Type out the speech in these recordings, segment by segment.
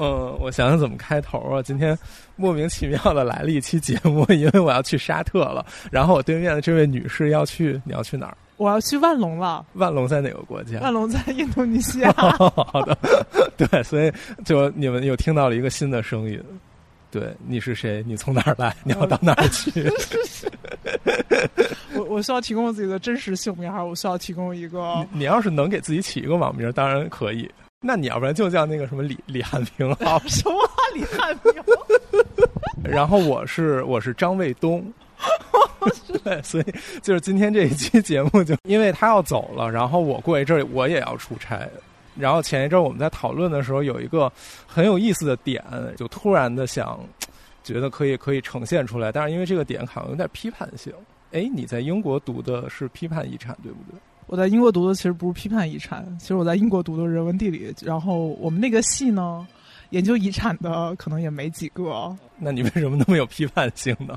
嗯，我想想怎么开头啊？今天莫名其妙的来了一期节目，因为我要去沙特了。然后我对面的这位女士要去，你要去哪儿？我要去万隆了。万隆在哪个国家？万隆在印度尼西亚。好的，对，所以就你们又听到了一个新的声音。对，你是谁？你从哪儿来？你要到哪儿去？我我需要提供我自己的真实姓名，还是我需要提供一个？你要是能给自己起一个网名，当然可以。那你要不然就叫那个什么李李汉平好？什么李汉平？然后我是我是张卫东，对，所以就是今天这一期节目，就因为他要走了，然后我过一阵儿我也要出差，然后前一阵儿我们在讨论的时候，有一个很有意思的点，就突然的想觉得可以可以呈现出来，但是因为这个点好像有点批判性。哎，你在英国读的是批判遗产，对不对？我在英国读的其实不是批判遗产，其实我在英国读的人文地理。然后我们那个系呢，研究遗产的可能也没几个。那你为什么那么有批判性呢？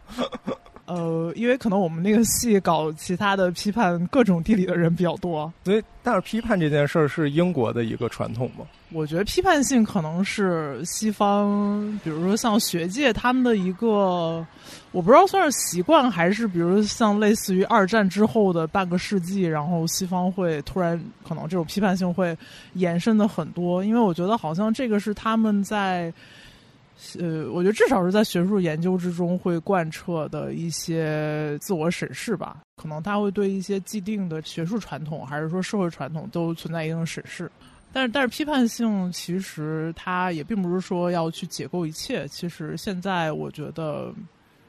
呃，因为可能我们那个系搞其他的批判各种地理的人比较多，所以但是批判这件事儿是英国的一个传统吗？我觉得批判性可能是西方，比如说像学界他们的一个，我不知道算是习惯还是，比如像类似于二战之后的半个世纪，然后西方会突然可能这种批判性会延伸的很多，因为我觉得好像这个是他们在，呃，我觉得至少是在学术研究之中会贯彻的一些自我审视吧，可能他会对一些既定的学术传统还是说社会传统都存在一定的审视。但是，但是批判性其实它也并不是说要去解构一切。其实现在我觉得，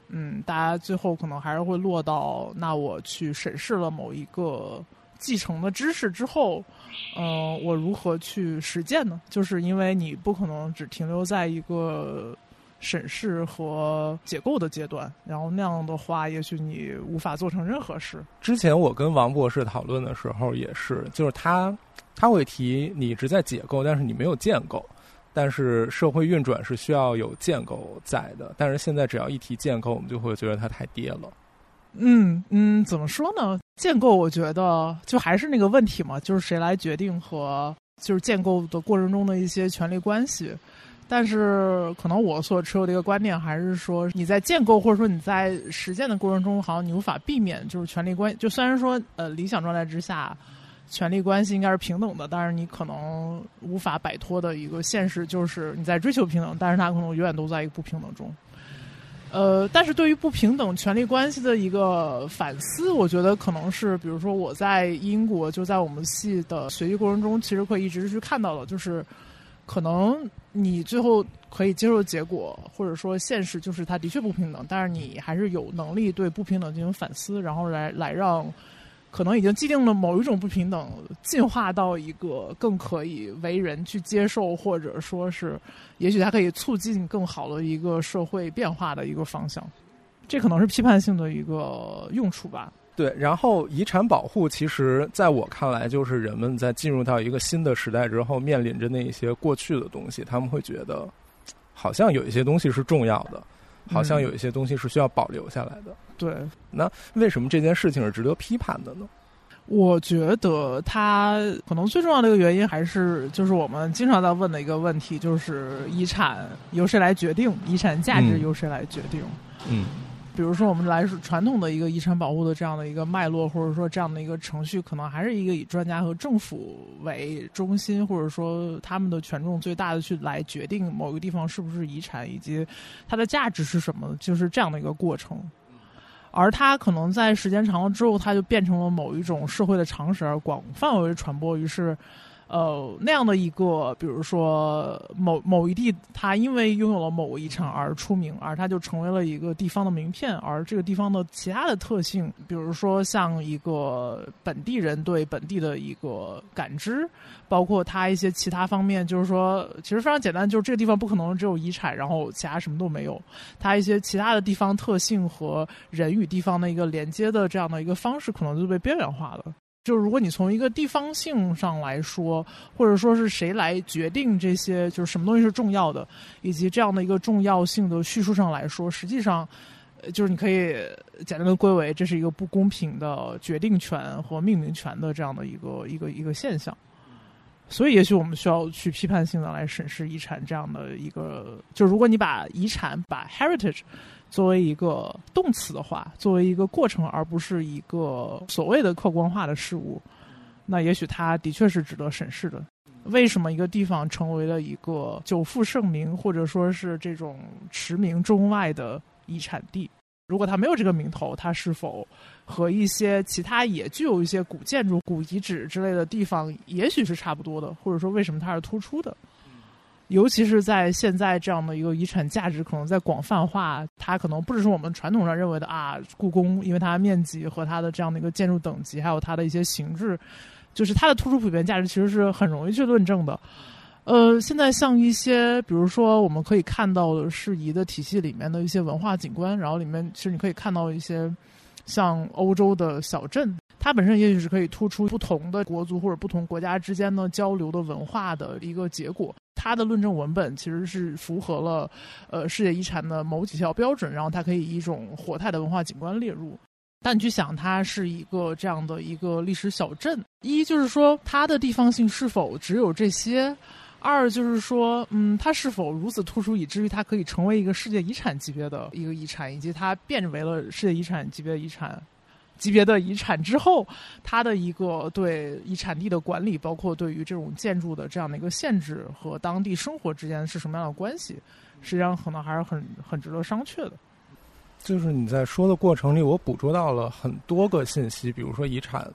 嗯，大家最后可能还是会落到，那我去审视了某一个继承的知识之后，嗯，我如何去实践呢？就是因为你不可能只停留在一个审视和解构的阶段，然后那样的话，也许你无法做成任何事。之前我跟王博士讨论的时候也是，就是他。他会提你一直在解构，但是你没有建构。但是社会运转是需要有建构在的。但是现在只要一提建构，我们就会觉得它太跌了。嗯嗯，怎么说呢？建构我觉得就还是那个问题嘛，就是谁来决定和就是建构的过程中的一些权利关系。但是可能我所持有的一个观点还是说，你在建构或者说你在实践的过程中，好像你无法避免就是权利关。就虽然说呃理想状态之下。权力关系应该是平等的，但是你可能无法摆脱的一个现实就是你在追求平等，但是它可能永远都在一个不平等中。呃，但是对于不平等权利关系的一个反思，我觉得可能是，比如说我在英国就在我们系的学习过程中，其实会一直去看到的，就是可能你最后可以接受结果，或者说现实就是它的确不平等，但是你还是有能力对不平等进行反思，然后来来让。可能已经既定了某一种不平等，进化到一个更可以为人去接受，或者说是，也许它可以促进更好的一个社会变化的一个方向。这可能是批判性的一个用处吧。对，然后遗产保护，其实在我看来，就是人们在进入到一个新的时代之后，面临着那一些过去的东西，他们会觉得，好像有一些东西是重要的。好像有一些东西是需要保留下来的。对，那为什么这件事情是值得批判的呢？我觉得它可能最重要的一个原因还是就是我们经常在问的一个问题，就是遗产由谁来决定？遗产价值由谁来决定？嗯。比如说，我们来说传统的一个遗产保护的这样的一个脉络，或者说这样的一个程序，可能还是一个以专家和政府为中心，或者说他们的权重最大的去来决定某个地方是不是遗产，以及它的价值是什么，就是这样的一个过程。而它可能在时间长了之后，它就变成了某一种社会的常识，而广泛为传播，于是。呃，那样的一个，比如说某某一地，它因为拥有了某个遗产而出名，而它就成为了一个地方的名片。而这个地方的其他的特性，比如说像一个本地人对本地的一个感知，包括它一些其他方面，就是说，其实非常简单，就是这个地方不可能只有遗产，然后其他什么都没有。它一些其他的地方特性和人与地方的一个连接的这样的一个方式，可能就被边缘化了。就是如果你从一个地方性上来说，或者说是谁来决定这些，就是什么东西是重要的，以及这样的一个重要性的叙述上来说，实际上，就是你可以简单的归为这是一个不公平的决定权和命名权的这样的一个一个一个现象。所以，也许我们需要去批判性的来审视遗产这样的一个。就如果你把遗产、把 heritage 作为一个动词的话，作为一个过程，而不是一个所谓的客观化的事物，那也许它的确是值得审视的。为什么一个地方成为了一个久负盛名，或者说是这种驰名中外的遗产地？如果它没有这个名头，它是否和一些其他也具有一些古建筑、古遗址之类的地方，也许是差不多的？或者说，为什么它是突出的？尤其是在现在这样的一个遗产价值可能在广泛化，它可能不只是我们传统上认为的啊，故宫因为它面积和它的这样的一个建筑等级，还有它的一些形制，就是它的突出普遍价值，其实是很容易去论证的。呃，现在像一些，比如说我们可以看到的适宜的体系里面的一些文化景观，然后里面其实你可以看到一些像欧洲的小镇，它本身也许是可以突出不同的国族或者不同国家之间的交流的文化的一个结果。它的论证文本其实是符合了呃世界遗产的某几条标准，然后它可以以一种活态的文化景观列入。但你去想，它是一个这样的一个历史小镇，一就是说它的地方性是否只有这些？二就是说，嗯，它是否如此突出，以至于它可以成为一个世界遗产级别的一个遗产，以及它变为了世界遗产级别遗产级别的遗产之后，它的一个对遗产地的管理，包括对于这种建筑的这样的一个限制和当地生活之间是什么样的关系，实际上可能还是很很值得商榷的。就是你在说的过程里，我捕捉到了很多个信息，比如说遗产。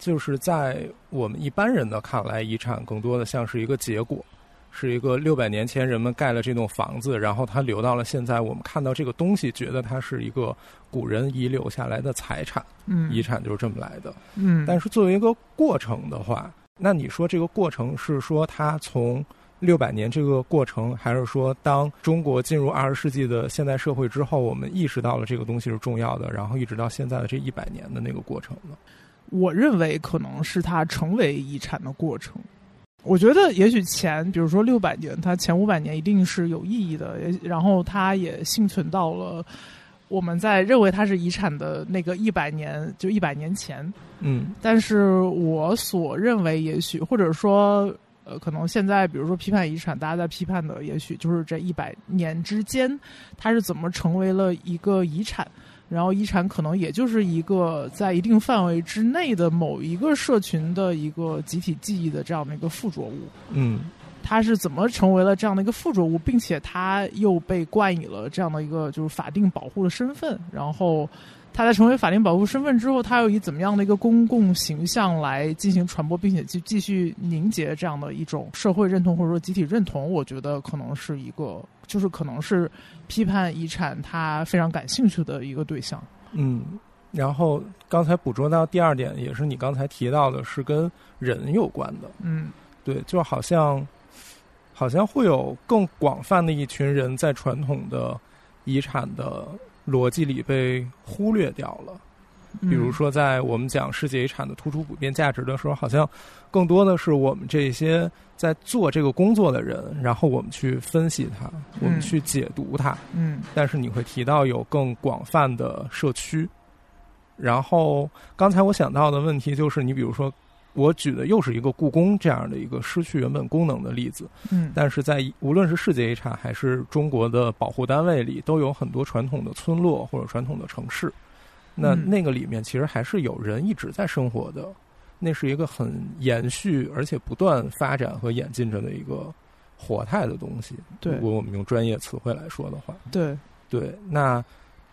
就是在我们一般人的看来，遗产更多的像是一个结果，是一个六百年前人们盖了这栋房子，然后它留到了现在，我们看到这个东西，觉得它是一个古人遗留下来的财产。嗯，遗产就是这么来的。嗯，但是作为一个过程的话，那你说这个过程是说它从六百年这个过程，还是说当中国进入二十世纪的现代社会之后，我们意识到了这个东西是重要的，然后一直到现在的这一百年的那个过程呢？我认为可能是它成为遗产的过程。我觉得也许前，比如说六百年，它前五百年一定是有意义的，然后它也幸存到了我们在认为它是遗产的那个一百年，就一百年前。嗯，但是我所认为，也许或者说，呃，可能现在比如说批判遗产，大家在批判的，也许就是这一百年之间，它是怎么成为了一个遗产。然后遗产可能也就是一个在一定范围之内的某一个社群的一个集体记忆的这样的一个附着物。嗯，它是怎么成为了这样的一个附着物，并且它又被冠以了这样的一个就是法定保护的身份？然后它在成为法定保护身份之后，他又以怎么样的一个公共形象来进行传播，并且继继续凝结这样的一种社会认同或者说集体认同？我觉得可能是一个。就是可能是批判遗产他非常感兴趣的一个对象。嗯，然后刚才捕捉到第二点，也是你刚才提到的，是跟人有关的。嗯，对，就好像好像会有更广泛的一群人在传统的遗产的逻辑里被忽略掉了。比如说，在我们讲世界遗产的突出普遍价值的时候，好像更多的是我们这些在做这个工作的人，然后我们去分析它，我们去解读它。嗯。但是你会提到有更广泛的社区。然后刚才我想到的问题就是，你比如说，我举的又是一个故宫这样的一个失去原本功能的例子。嗯。但是在无论是世界遗产还是中国的保护单位里，都有很多传统的村落或者传统的城市。那那个里面其实还是有人一直在生活的，那是一个很延续而且不断发展和演进着的一个活态的东西。对，如果我们用专业词汇来说的话，对对。那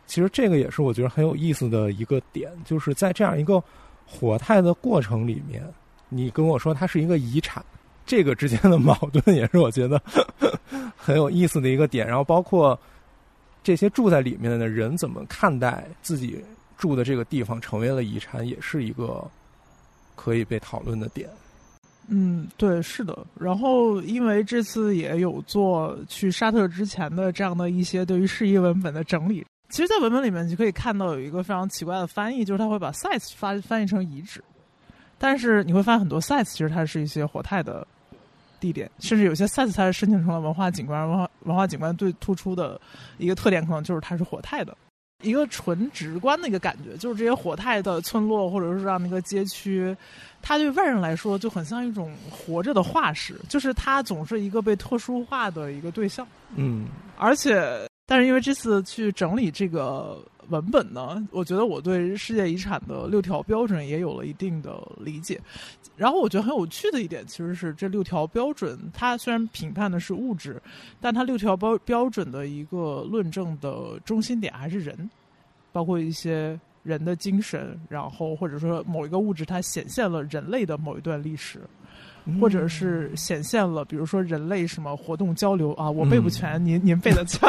其实这个也是我觉得很有意思的一个点，就是在这样一个火态的过程里面，你跟我说它是一个遗产，这个之间的矛盾也是我觉得很有意思的一个点。然后包括这些住在里面的人怎么看待自己。住的这个地方成为了遗产，也是一个可以被讨论的点。嗯，对，是的。然后，因为这次也有做去沙特之前的这样的一些对于释义文本的整理。其实，在文本里面，你可以看到有一个非常奇怪的翻译，就是他会把 sites 发翻译成遗址，但是你会发现很多 sites 其实它是一些活态的地点，甚至有些 sites 它是申请成了文化景观。文化文化景观最突出的一个特点，可能就是它是活态的。一个纯直观的一个感觉，就是这些活态的村落或者是这样的一个街区，它对外人来说就很像一种活着的化石，就是它总是一个被特殊化的一个对象。嗯，而且，但是因为这次去整理这个文本呢，我觉得我对世界遗产的六条标准也有了一定的理解。然后我觉得很有趣的一点，其实是这六条标准，它虽然评判的是物质，但它六条标标准的一个论证的中心点还是人，包括一些人的精神，然后或者说某一个物质它显现了人类的某一段历史，或者是显现了，比如说人类什么活动交流啊，我背不全，您您背得全。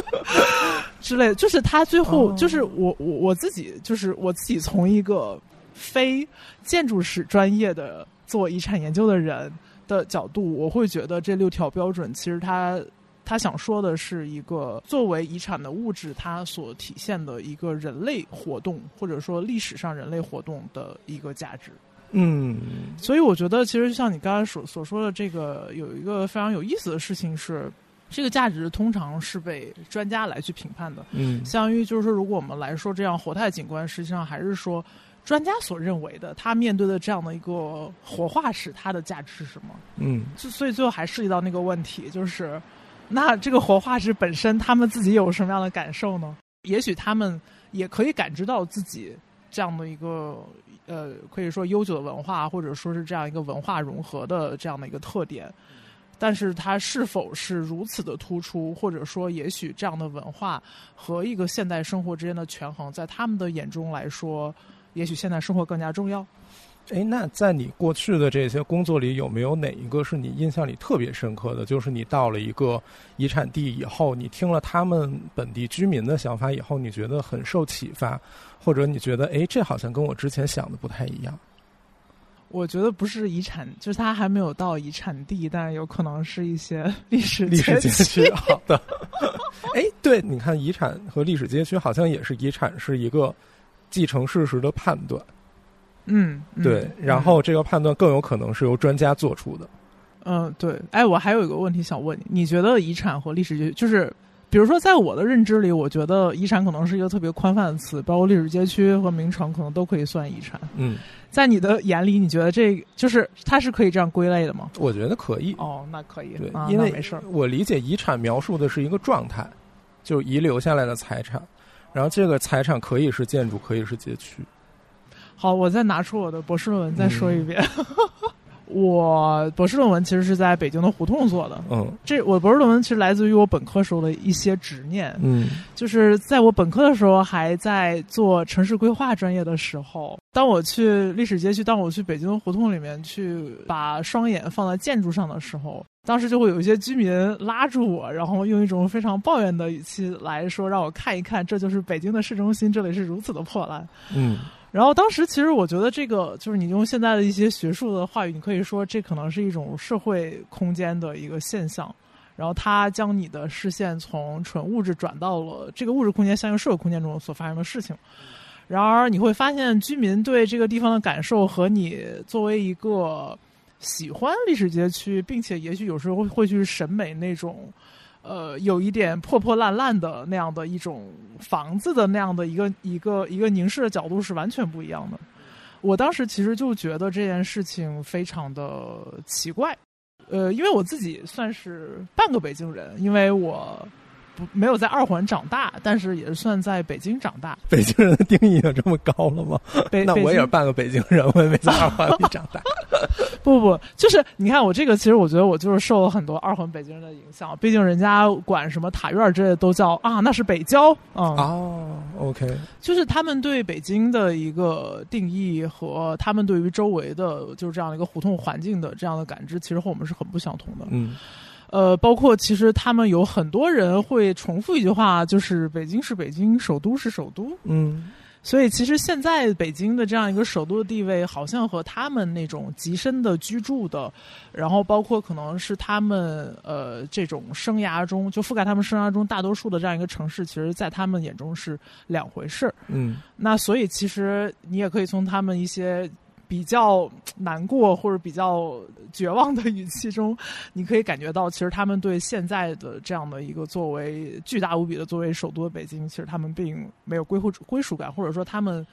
之类的，就是他最后，就是我我我自己，就是我自己从一个非建筑史专业的做遗产研究的人的角度，我会觉得这六条标准其实他他想说的是一个作为遗产的物质，它所体现的一个人类活动或者说历史上人类活动的一个价值。嗯，所以我觉得，其实像你刚才所所说的这个，有一个非常有意思的事情是。这个价值通常是被专家来去评判的，嗯，相当于就是说，如果我们来说这样活态景观，实际上还是说专家所认为的，他面对的这样的一个活化石，它的价值是什么？嗯，所以最后还涉及到那个问题，就是那这个活化石本身，他们自己有什么样的感受呢？也许他们也可以感知到自己这样的一个呃，可以说悠久的文化，或者说是这样一个文化融合的这样的一个特点。但是它是否是如此的突出，或者说，也许这样的文化和一个现代生活之间的权衡，在他们的眼中来说，也许现代生活更加重要。哎，那在你过去的这些工作里，有没有哪一个是你印象里特别深刻的？就是你到了一个遗产地以后，你听了他们本地居民的想法以后，你觉得很受启发，或者你觉得，哎，这好像跟我之前想的不太一样。我觉得不是遗产，就是它还没有到遗产地，但是有可能是一些历史历史街区。好的，哎，对，你看遗产和历史街区好像也是遗产是一个继承事实的判断。嗯，对，然后这个判断更有可能是由专家做出的。嗯，对。哎，我还有一个问题想问你，你觉得遗产和历史街就是？比如说，在我的认知里，我觉得遗产可能是一个特别宽泛的词，包括历史街区和名城，可能都可以算遗产。嗯，在你的眼里，你觉得这就是它是可以这样归类的吗？我觉得可以。哦，那可以。对，因为没事儿。我理解遗产描述的是一个状态，就遗留下来的财产，然后这个财产可以是建筑，可以是街区。好，我再拿出我的博士论文再说一遍。我博士论文其实是在北京的胡同做的。嗯，这我博士论文其实来自于我本科时候的一些执念。嗯，就是在我本科的时候还在做城市规划专业的时候，当我去历史街区，当我去北京的胡同里面去把双眼放在建筑上的时候，当时就会有一些居民拉住我，然后用一种非常抱怨的语气来说，让我看一看，这就是北京的市中心，这里是如此的破烂。嗯。然后当时其实我觉得这个就是你用现在的一些学术的话语，你可以说这可能是一种社会空间的一个现象。然后它将你的视线从纯物质转到了这个物质空间相应社会空间中所发生的事情。然而你会发现，居民对这个地方的感受和你作为一个喜欢历史街区，并且也许有时候会去审美那种。呃，有一点破破烂烂的那样的一种房子的那样的一个一个一个凝视的角度是完全不一样的。我当时其实就觉得这件事情非常的奇怪，呃，因为我自己算是半个北京人，因为我。不，没有在二环长大，但是也算在北京长大。北京人的定义有这么高了吗？那我也是半个北京人，我也没在二环里长大。不不，就是你看我这个，其实我觉得我就是受了很多二环北京人的影响。毕竟人家管什么塔院之类的都叫啊，那是北郊。嗯哦，OK，就是他们对北京的一个定义和他们对于周围的就是这样的一个胡同环境的这样的感知，其实和我们是很不相同的。嗯。呃，包括其实他们有很多人会重复一句话，就是北京是北京，首都是首都。嗯，所以其实现在北京的这样一个首都的地位，好像和他们那种极深的居住的，然后包括可能是他们呃这种生涯中就覆盖他们生涯中大多数的这样一个城市，其实在他们眼中是两回事儿。嗯，那所以其实你也可以从他们一些。比较难过或者比较绝望的语气中，你可以感觉到，其实他们对现在的这样的一个作为巨大无比的作为首都的北京，其实他们并没有归属归属感，或者说他们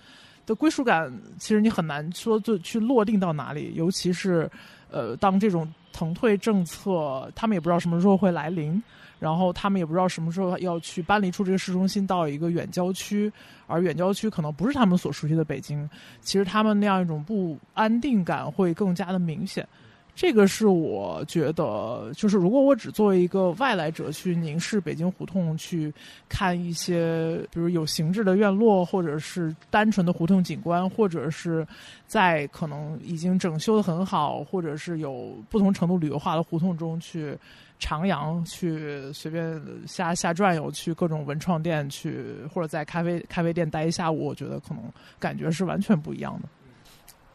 的归属感，其实你很难说就去落定到哪里。尤其是，呃，当这种腾退政策，他们也不知道什么时候会来临。然后他们也不知道什么时候要去搬离出这个市中心到一个远郊区，而远郊区可能不是他们所熟悉的北京。其实他们那样一种不安定感会更加的明显。这个是我觉得，就是如果我只作为一个外来者去凝视北京胡同，去看一些比如有形制的院落，或者是单纯的胡同景观，或者是在可能已经整修的很好，或者是有不同程度旅游化的胡同中去。徜徉去随便瞎瞎转悠，去各种文创店去，或者在咖啡咖啡店待一下午，我觉得可能感觉是完全不一样的。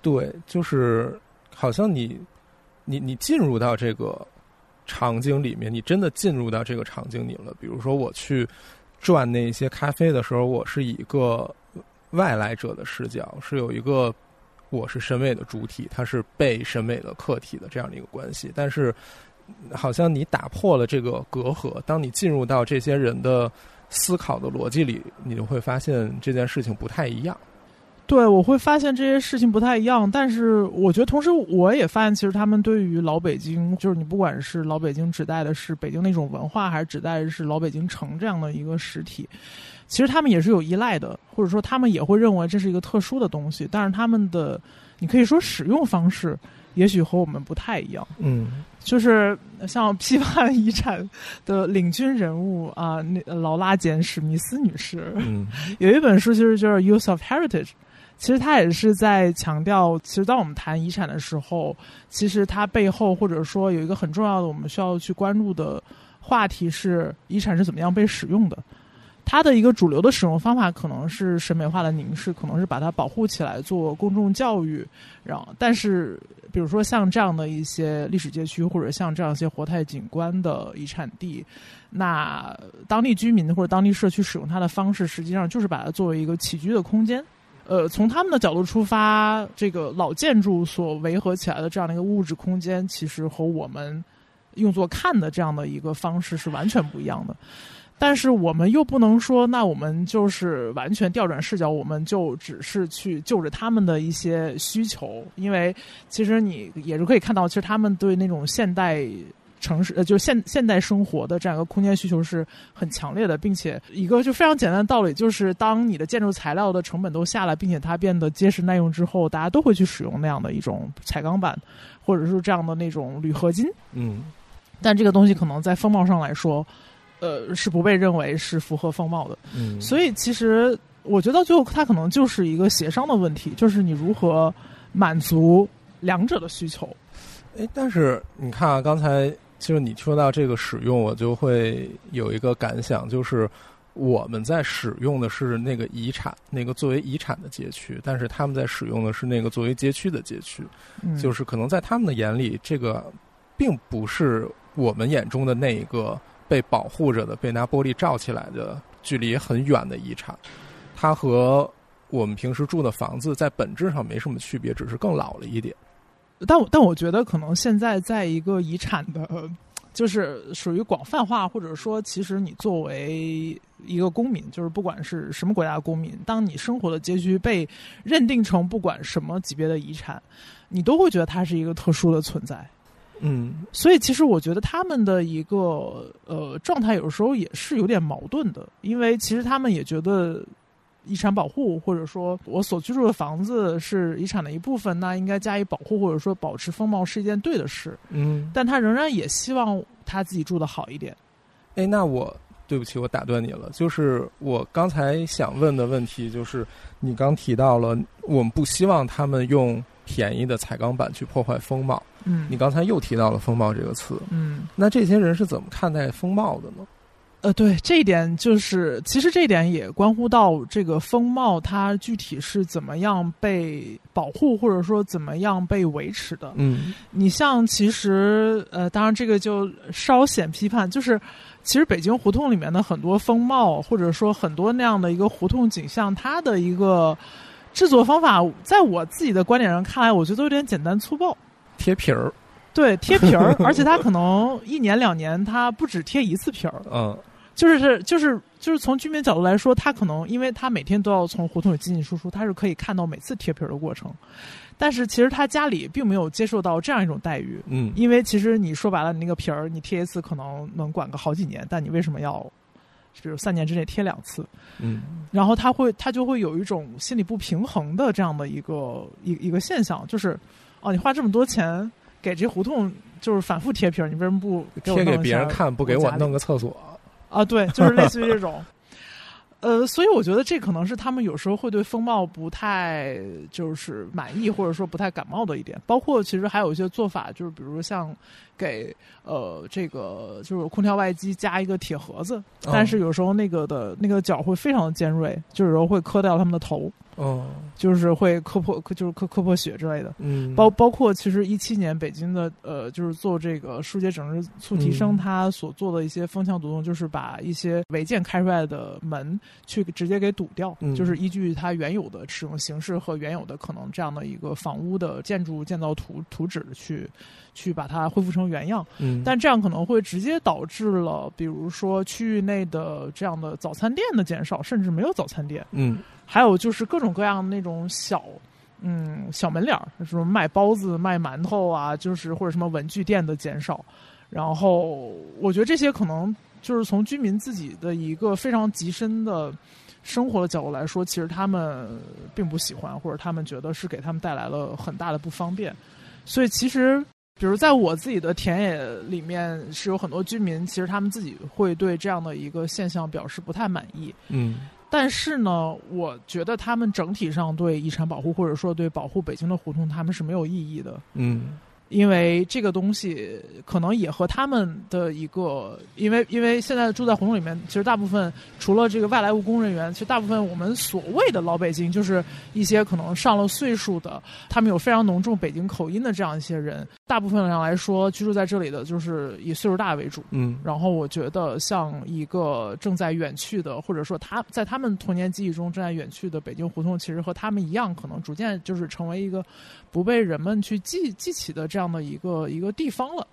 对，就是好像你你你进入到这个场景里面，你真的进入到这个场景里了。比如说我去转那些咖啡的时候，我是以一个外来者的视角，是有一个我是审美的主体，它是被审美的客体的这样的一个关系，但是。好像你打破了这个隔阂，当你进入到这些人的思考的逻辑里，你就会发现这件事情不太一样。对，我会发现这些事情不太一样，但是我觉得同时我也发现，其实他们对于老北京，就是你不管是老北京指代的是北京那种文化，还是指代的是老北京城这样的一个实体，其实他们也是有依赖的，或者说他们也会认为这是一个特殊的东西，但是他们的你可以说使用方式。也许和我们不太一样，嗯，就是像批判遗产的领军人物啊，那劳拉·简·史密斯女士，嗯，有一本书其实就是《Use of Heritage》，其实她也是在强调，其实当我们谈遗产的时候，其实它背后或者说有一个很重要的我们需要去关注的话题是遗产是怎么样被使用的。它的一个主流的使用方法可能是审美化的凝视，可能是把它保护起来做公众教育，然后但是。比如说像这样的一些历史街区，或者像这样一些活态景观的遗产地，那当地居民或者当地社区使用它的方式，实际上就是把它作为一个起居的空间。呃，从他们的角度出发，这个老建筑所维和起来的这样的一个物质空间，其实和我们用作看的这样的一个方式是完全不一样的。但是我们又不能说，那我们就是完全调转视角，我们就只是去就着他们的一些需求，因为其实你也是可以看到，其实他们对那种现代城市，呃，就是现现代生活的这样一个空间需求是很强烈的，并且一个就非常简单的道理，就是当你的建筑材料的成本都下来，并且它变得结实耐用之后，大家都会去使用那样的一种彩钢板，或者是这样的那种铝合金。嗯，但这个东西可能在风貌上来说。呃，是不被认为是符合风貌的，嗯，所以其实我觉得最后它可能就是一个协商的问题，就是你如何满足两者的需求。哎，但是你看啊，刚才其实你说到这个使用，我就会有一个感想，就是我们在使用的是那个遗产，那个作为遗产的街区，但是他们在使用的是那个作为街区的街区，就是可能在他们的眼里，这个并不是我们眼中的那一个。被保护着的、被拿玻璃罩起来的、距离很远的遗产，它和我们平时住的房子在本质上没什么区别，只是更老了一点。但我但我觉得，可能现在在一个遗产的，就是属于广泛化，或者说，其实你作为一个公民，就是不管是什么国家公民，当你生活的街区被认定成不管什么级别的遗产，你都会觉得它是一个特殊的存在。嗯，所以其实我觉得他们的一个呃状态有时候也是有点矛盾的，因为其实他们也觉得遗产保护或者说我所居住的房子是遗产的一部分，那应该加以保护或者说保持风貌是一件对的事。嗯，但他仍然也希望他自己住的好一点。哎，那我对不起，我打断你了，就是我刚才想问的问题，就是你刚提到了我们不希望他们用。便宜的彩钢板去破坏风貌，嗯，你刚才又提到了风貌这个词，嗯，那这些人是怎么看待风貌的呢？呃，对，这一点就是，其实这一点也关乎到这个风貌它具体是怎么样被保护，或者说怎么样被维持的。嗯，你像其实，呃，当然这个就稍显批判，就是其实北京胡同里面的很多风貌，或者说很多那样的一个胡同景象，它的一个。制作方法，在我自己的观点上看来，我觉得有点简单粗暴。贴皮儿，对，贴皮儿，而且它可能一年两年，它不止贴一次皮儿。嗯，就是就是就是从居民角度来说，他可能因为他每天都要从胡同里进进出出，他是可以看到每次贴皮儿的过程。但是其实他家里并没有接受到这样一种待遇。嗯，因为其实你说白了，你那个皮儿你贴一次可能能管个好几年，但你为什么要，比如三年之内贴两次？嗯，然后他会他就会有一种心理不平衡的这样的一个一一个现象，就是哦，你花这么多钱给这胡同就是反复贴皮儿，你为什么不给我贴给别人看，不给我弄个厕所？啊？对，就是类似于这种。呃，所以我觉得这可能是他们有时候会对风貌不太就是满意，或者说不太感冒的一点。包括其实还有一些做法，就是比如像给呃这个就是空调外机加一个铁盒子，哦但是有时候那个的那个角会非常的尖锐，就有时候会磕掉他们的头，哦，就是会磕破就是磕磕破血之类的。嗯，包包括其实一七年北京的呃，就是做这个疏解整治促提升，嗯它所做的一些风向独动，就是把一些违建开出来的门去直接给堵掉，嗯。就是依据它原有的使用形式和原有的可能这样的一个房屋的建筑建造图图纸去去把它恢复成原样。嗯，但这样可能会直接导致了，比如说区域内的这样的早餐店的减少，甚至没有早餐店。嗯还有就是各种各样的那种小，嗯，小门脸儿，什么卖包子、卖馒头啊，就是或者什么文具店的减少。然后我觉得这些可能就是从居民自己的一个非常极深的生活的角度来说，其实他们并不喜欢，或者他们觉得是给他们带来了很大的不方便。所以其实。比如在我自己的田野里面，是有很多居民，其实他们自己会对这样的一个现象表示不太满意。嗯。但是呢，我觉得他们整体上对遗产保护，或者说对保护北京的胡同，他们是没有意义的，嗯。因为这个东西可能也和他们的一个，因为因为现在住在胡同里面，其实大部分除了这个外来务工人员，其实大部分我们所谓的老北京，就是一些可能上了岁数的，他们有非常浓重北京口音的这样一些人，大部分上来说，居住在这里的就是以岁数大为主。嗯然后我觉得，像一个正在远去的，或者说他在他们童年记忆中正在远去的北京胡同，其实和他们一样，可能逐渐就是成为一个不被人们去记记起的这样的一个一个地方了。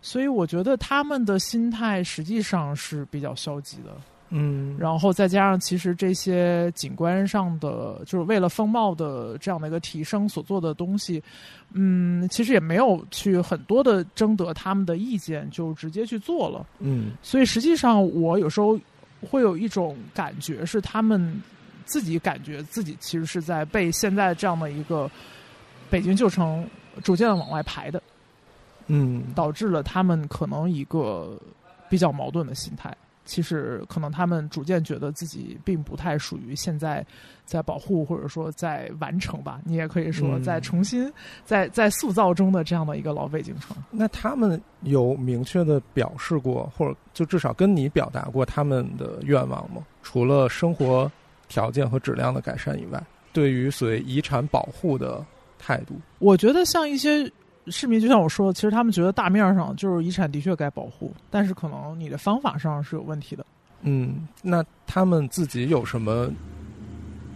所以我觉得他们的心态实际上是比较消极的。嗯，然后再加上，其实这些景观上的，就是为了风貌的这样的一个提升所做的东西，嗯，其实也没有去很多的征得他们的意见，就直接去做了。嗯所以实际上，我有时候会有一种感觉，是他们自己感觉自己其实是在被现在这样的一个北京旧城逐渐的往外排的，嗯导致了他们可能一个比较矛盾的心态。其实可能他们逐渐觉得自己并不太属于现在在保护或者说在完成吧，你也可以说嗯在重新在在塑造中的这样的一个老北京城。那他们有明确的表示过，或者就至少跟你表达过他们的愿望吗？除了生活条件和质量的改善以外，对于所谓遗产保护的态度，我觉得像一些市民，就像我说的，其实他们觉得大面上就是遗产的确该保护，但是可能你的方法上是有问题的。嗯，那他们自己有什么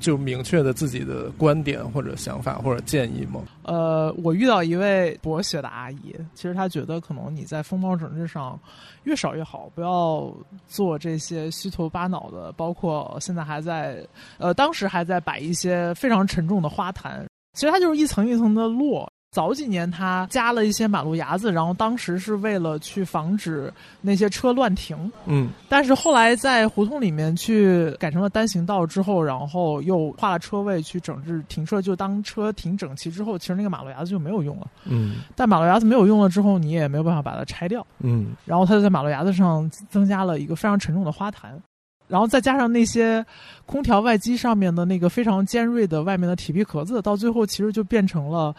就明确的自己的观点或者想法或者建议吗？呃，我遇到一位博学的阿姨，其实她觉得可能你在风貌整治上越少越好，不要做这些虚头巴脑的，包括现在还在呃，当时还在摆一些非常沉重的花坛，其实它就是一层一层的落。早几年他加了一些马路牙子，然后当时是为了去防止那些车乱停，嗯但是后来在胡同里面去改成了单行道之后，然后又划了车位去整治停车，就当车停整齐之后，其实那个马路牙子就没有用了。嗯但马路牙子没有用了之后，你也没有办法把它拆掉。嗯然后他就在马路牙子上增加了一个非常沉重的花坛，然后再加上那些空调外机上面的那个非常尖锐的外面的铁皮壳子，到最后其实就变成了。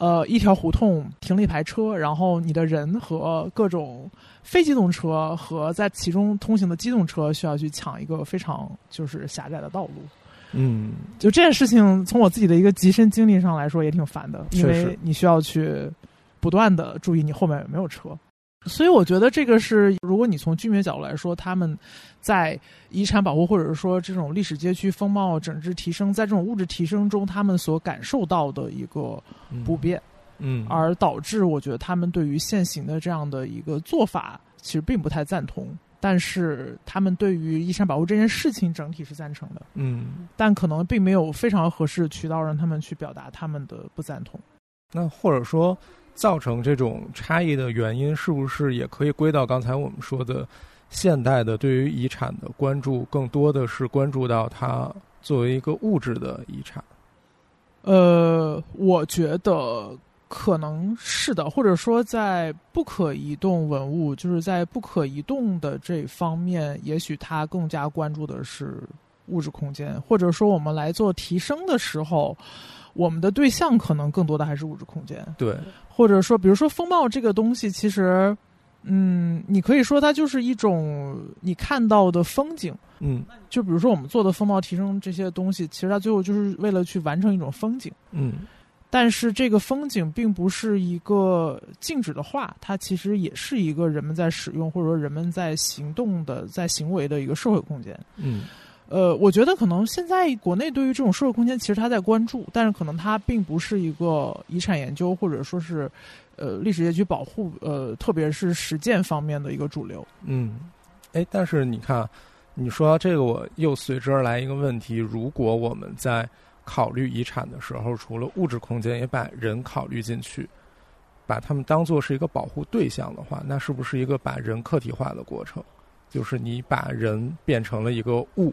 呃，一条胡同停了一排车，然后你的人和各种非机动车和在其中通行的机动车需要去抢一个非常就是狭窄的道路。嗯就这件事情，从我自己的一个极身经历上来说，也挺烦的，因为你需要去不断的注意你后面有没有车。所以我觉得这个是，如果你从居民角度来说，他们在遗产保护或者说这种历史街区风貌整治提升，在这种物质提升中，他们所感受到的一个不便，嗯，而导致我觉得他们对于现行的这样的一个做法其实并不太赞同。但是他们对于遗产保护这件事情整体是赞成的，嗯，但可能并没有非常合适的渠道让他们去表达他们的不赞同。那或者说，造成这种差异的原因，是不是也可以归到刚才我们说的，现代的对于遗产的关注，更多的是关注到它作为一个物质的遗产？呃，我觉得。可能是的，或者说在不可移动文物，就是在不可移动的这方面，也许他更加关注的是物质空间，或者说我们来做提升的时候，我们的对象可能更多的还是物质空间。对，或者说，比如说风貌这个东西，其实，嗯，你可以说它就是一种你看到的风景。嗯，就比如说我们做的风貌提升这些东西，其实它最后就是为了去完成一种风景。嗯。但是这个风景并不是一个静止的画，它其实也是一个人们在使用或者说人们在行动的在行为的一个社会空间。嗯，呃，我觉得可能现在国内对于这种社会空间，其实他在关注，但是可能它并不是一个遗产研究或者说是呃历史街区保护呃特别是实践方面的一个主流。嗯，哎，但是你看，你说这个，我又随之而来一个问题：如果我们在考虑遗产的时候，除了物质空间，也把人考虑进去，把他们当做是一个保护对象的话，那是不是一个把人客体化的过程？就是你把人变成了一个物？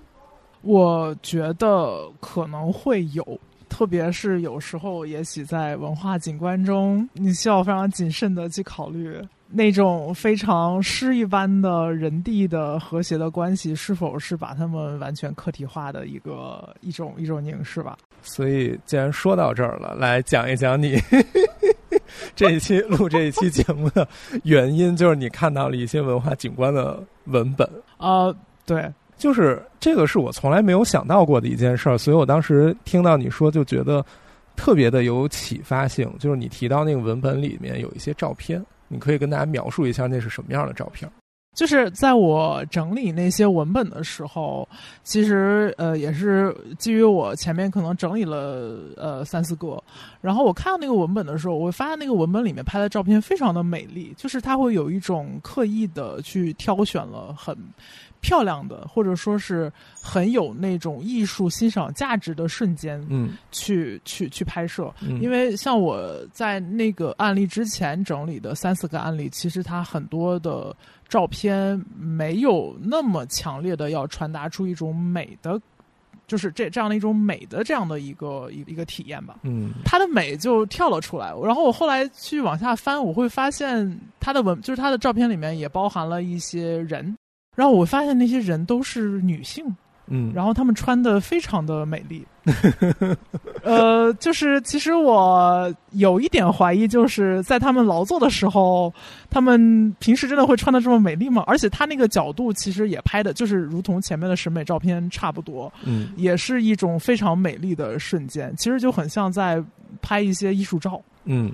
我觉得可能会有，特别是有时候，也许在文化景观中，你需要非常谨慎的去考虑。那种非常诗一般的人地的和谐的关系，是否是把他们完全客体化的一个一种一种凝视吧？所以，既然说到这儿了，来讲一讲你 这一期录这一期节目的原因，就是你看到了一些文化景观的文本啊，对，就是这个是我从来没有想到过的一件事儿，所以我当时听到你说，就觉得特别的有启发性。就是你提到那个文本里面有一些照片。你可以跟大家描述一下那是什么样的照片？就是在我整理那些文本的时候，其实呃也是基于我前面可能整理了呃三四个，然后我看到那个文本的时候，我发现那个文本里面拍的照片非常的美丽，就是它会有一种刻意的去挑选了很。漂亮的，或者说是很有那种艺术欣赏价值的瞬间，嗯，去去去拍摄。因为像我在那个案例之前整理的三四个案例，其实它很多的照片没有那么强烈的要传达出一种美的，就是这这样的一种美的这样的一个一一个体验吧。嗯，它的美就跳了出来。然后我后来去往下翻，我会发现它的文，就是它的照片里面也包含了一些人。然后我发现那些人都是女性，嗯，然后她们穿的非常的美丽，呃，就是其实我有一点怀疑，就是在他们劳作的时候，他们平时真的会穿的这么美丽吗？而且他那个角度其实也拍的，就是如同前面的审美照片差不多，嗯，也是一种非常美丽的瞬间，其实就很像在拍一些艺术照，嗯。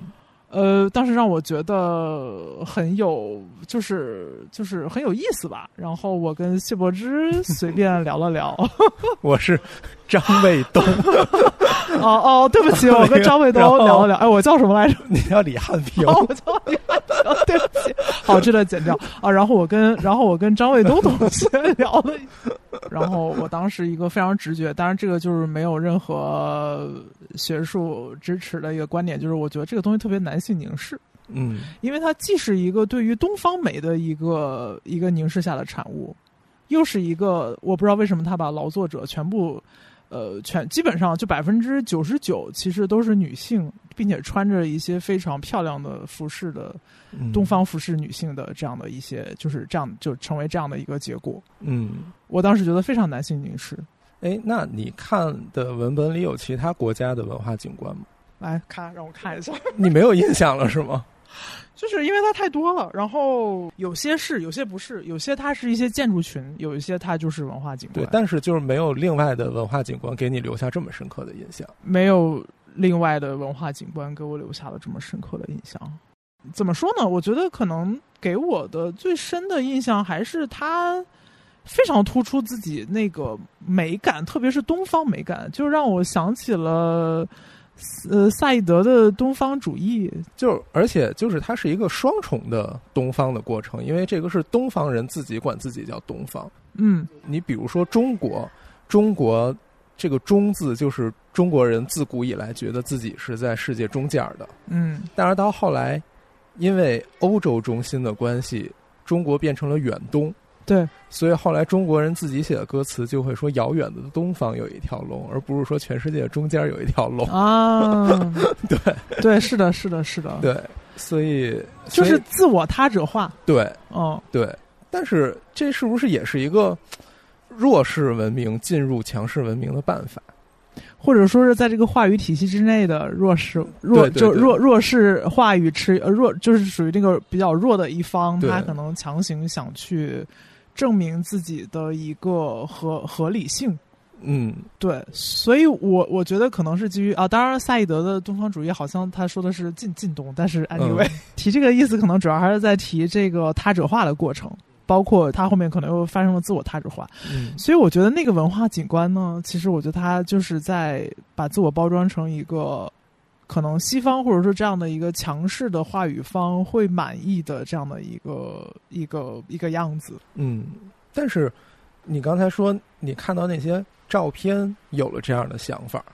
呃，当时让我觉得很有，就是就是很有意思吧。然后我跟谢柏芝随便聊了聊。我是张卫东。哦哦，对不起，我跟张卫东聊了聊。哎，我叫什么来着？你叫李汉平。我叫李汉平。对不起，好，这段剪掉啊。然后我跟然后我跟张卫东同学聊了。然后我当时一个非常直觉，当然这个就是没有任何学术支持的一个观点，就是我觉得这个东西特别男性凝视，嗯，因为它既是一个对于东方美的一个一个凝视下的产物，又是一个我不知道为什么他把劳作者全部。呃，全基本上就百分之九十九，其实都是女性，并且穿着一些非常漂亮的服饰的东方服饰女性的这样的一些，就是这样就成为这样的一个结果。嗯，我当时觉得非常男性凝视。哎，那你看的文本里有其他国家的文化景观吗？来看，让我看一下。你没有印象了是吗？就是因为它太多了，然后有些是，有些不是，有些它是一些建筑群，有一些它就是文化景观。对，但是就是没有另外的文化景观给你留下这么深刻的印象。没有另外的文化景观给我留下了这么深刻的印象。怎么说呢？我觉得可能给我的最深的印象还是它非常突出自己那个美感，特别是东方美感，就让我想起了呃萨义德的东方主义。就而且就是它是一个双重的东方的过程，因为这个是东方人自己管自己叫东方。嗯你比如说中国，中国这个“中”字就是中国人自古以来觉得自己是在世界中间儿的，嗯但是到后来，因为欧洲中心的关系，中国变成了远东，对，所以后来中国人自己写的歌词就会说遥远的东方有一条龙，而不是说全世界中间有一条龙。啊，对。对，是的，是的，是的，对，所以就是自我他者化。对嗯对，但是这是不是也是一个弱势文明进入强势文明的办法？或者说是在这个话语体系之内的弱势弱就弱弱势话语持呃弱就是属于那个比较弱的一方，他可能强行想去证明自己的一个合合理性。嗯对，所以我我觉得可能是基于啊，当然萨义德的东方主义好像他说的是近近东，但是 anyway、提这个意思可能主要还是在提这个他者化的过程，包括他后面可能又发生了自我他者化。嗯所以我觉得那个文化景观呢，其实我觉得他就是在把自我包装成一个可能西方或者说这样的一个强势的话语方会满意的这样的一个一个一个样子。嗯，但是你刚才说你看到那些照片有了这样的想法，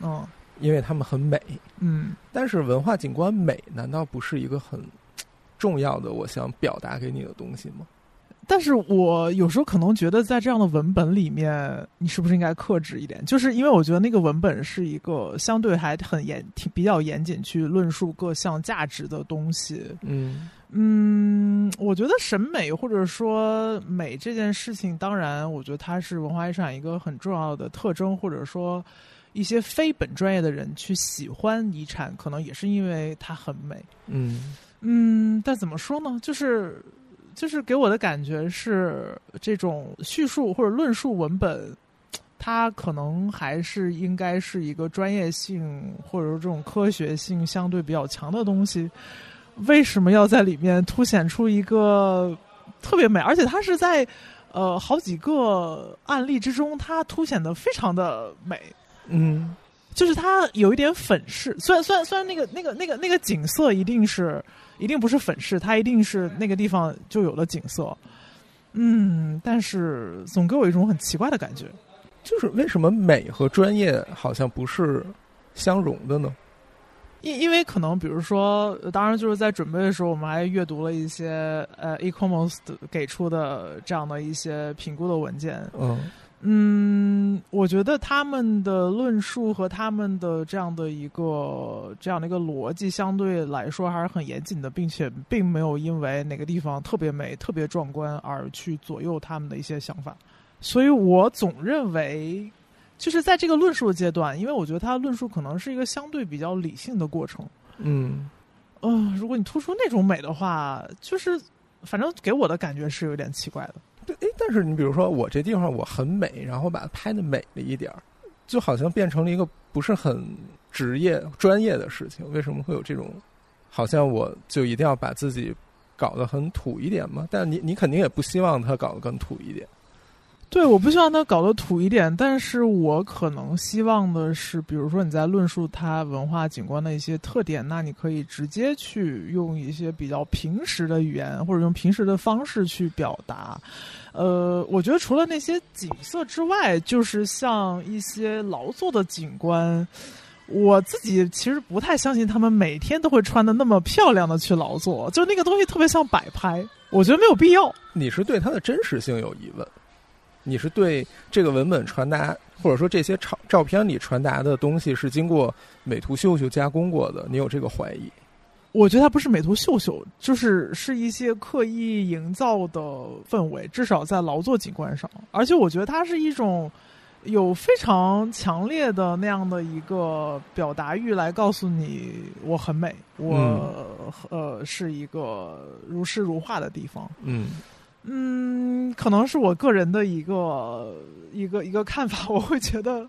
嗯因为他们很美。嗯，但是文化景观美难道不是一个很重要的我想表达给你的东西吗？但是我有时候可能觉得，在这样的文本里面，你是不是应该克制一点？就是因为我觉得那个文本是一个相对还很严、挺比较严谨去论述各项价值的东西。嗯嗯，我觉得审美或者说美这件事情，当然，我觉得它是文化遗产一个很重要的特征，或者说一些非本专业的人去喜欢遗产，可能也是因为它很美。嗯嗯，但怎么说呢？就是就是给我的感觉是，这种叙述或者论述文本，它可能还是应该是一个专业性或者说这种科学性相对比较强的东西。为什么要在里面凸显出一个特别美？而且它是在呃好几个案例之中，它凸显的非常的美。嗯就是它有一点粉饰，虽然虽然虽然那个那个那个那个景色一定是一定不是粉饰，它一定是那个地方就有了景色，嗯，但是总给我一种很奇怪的感觉。就是为什么美和专业好像不是相融的呢？因因为可能比如说，呃当然就是在准备的时候，我们还阅读了一些呃 Ecomos 给出的这样的一些评估的文件，嗯嗯，我觉得他们的论述和他们的这样的一个这样的一个逻辑，相对来说还是很严谨的，并且并没有因为哪个地方特别美、特别壮观而去左右他们的一些想法。所以我总认为，就是在这个论述的阶段，因为我觉得他论述可能是一个相对比较理性的过程。嗯嗯、如果你突出那种美的话，就是反正给我的感觉是有点奇怪的。对，哎，但是你比如说我这地方我很美，然后把它拍的美了一点儿，就好像变成了一个不是很职业专业的事情。为什么会有这种？好像我就一定要把自己搞得很土一点吗？但你你肯定也不希望它搞得更土一点。对，我不希望它搞得土一点，但是我可能希望的是，比如说你在论述它文化景观的一些特点，那你可以直接去用一些比较平实的语言，或者用平时的方式去表达。呃，我觉得除了那些景色之外，就是像一些劳作的景观。我自己其实不太相信他们每天都会穿的那么漂亮的去劳作，就那个东西特别像摆拍，我觉得没有必要。你是对它的真实性有疑问，你是对这个文本传达，或者说这些照照片里传达的东西是经过美图秀秀加工过的，你有这个怀疑？我觉得它不是美图秀秀，就是是一些刻意营造的氛围，至少在劳作景观上。而且我觉得它是一种有非常强烈的那样的一个表达欲，来告诉你我很美，我、呃是一个如诗如画的地方。嗯嗯，可能是我个人的一个一个一个看法，我会觉得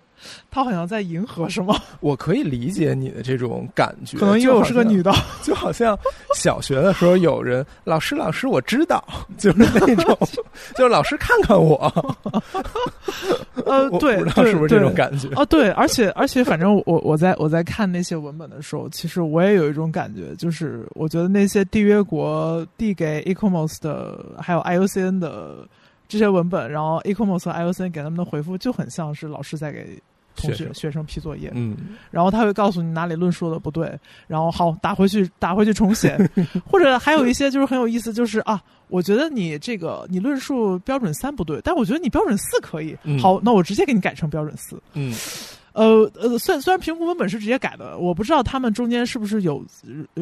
他好像在迎合什么。我可以理解你的这种感觉，可能因为我是个女的，就好像小学的时候有人老师老师我知道，就是那种，就是老师看看我。呃，对，不知道是不是这种感觉？哦，对，而且而且，反正我我在我在看那些文本的时候，其实我也有一种感觉，就是我觉得那些缔约国递给 Ecomos 的，还有 IUCN 的。这些文本，然后 Ecomos 和 IOC 给他们的回复就很像是老师在给同学学生。批作业，嗯，然后他会告诉你哪里论述的不对，然后好打回去打回去重写，或者还有一些就是很有意思，就是啊，我觉得你这个你论述标准三不对，但我觉得你标准四可以，好，那我直接给你改成标准四，嗯，呃呃，虽虽然评估文本是直接改的，我不知道他们中间是不是有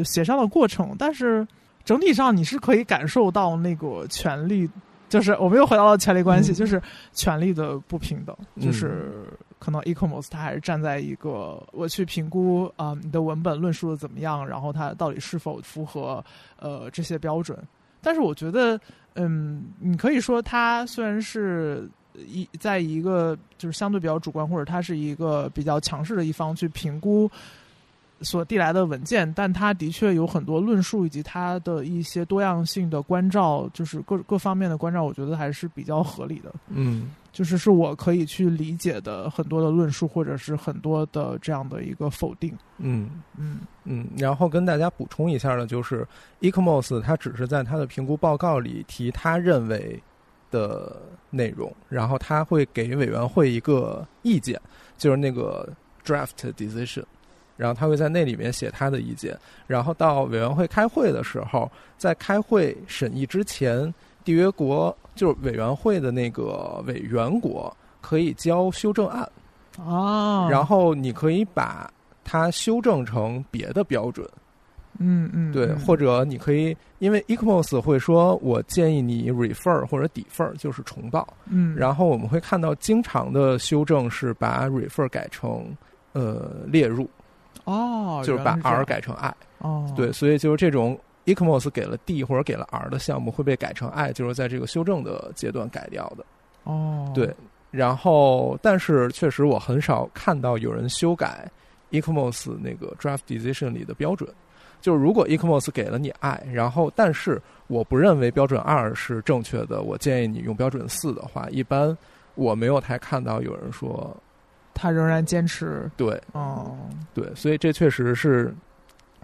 协商的过程，但是整体上你是可以感受到那个权力。就是我们又回到了权力关系，就是权力的不平等，就是可能 Ecomos 它还是站在一个我去评估啊你的文本论述的怎么样，然后它到底是否符合呃这些标准。但是我觉得，嗯，你可以说它虽然是一在一个就是相对比较主观，或者它是一个比较强势的一方去评估。所递来的文件，但它的确有很多论述以及它的一些多样性的关照，就是各各方面的关照，我觉得还是比较合理的。嗯，就是是我可以去理解的很多的论述，或者是很多的这样的一个否定。嗯嗯嗯。然后跟大家补充一下呢，就是 Ecomos 它只是在它的评估报告里提他认为的内容，然后他会给委员会一个意见，就是那个 draft decision。然后他会在那里面写他的意见，然后到委员会开会的时候，在开会审议之前，缔约国就是委员会的那个委员国可以交修正案，哦，然后你可以把它修正成别的标准，嗯嗯，对，或者你可以，因为 Ecomos 会说，我建议你 refer 或者 defer 就是重报，嗯，然后我们会看到经常的修正是把 refer 改成呃列入。哦，就是把 R 改成 I，哦，对，所以就是这种 Ecomos 给了 D 或者给了 R 的项目会被改成 I，就是在这个修正的阶段改掉的。哦，对，然后但是确实我很少看到有人修改 Ecomos 那个 Draft Decision 里的标准。就是如果 Ecomos 给了你 I，然后但是我不认为标准二是正确的，我建议你用标准四的话，一般我没有太看到有人说。他仍然坚持对，哦，对，所以这确实是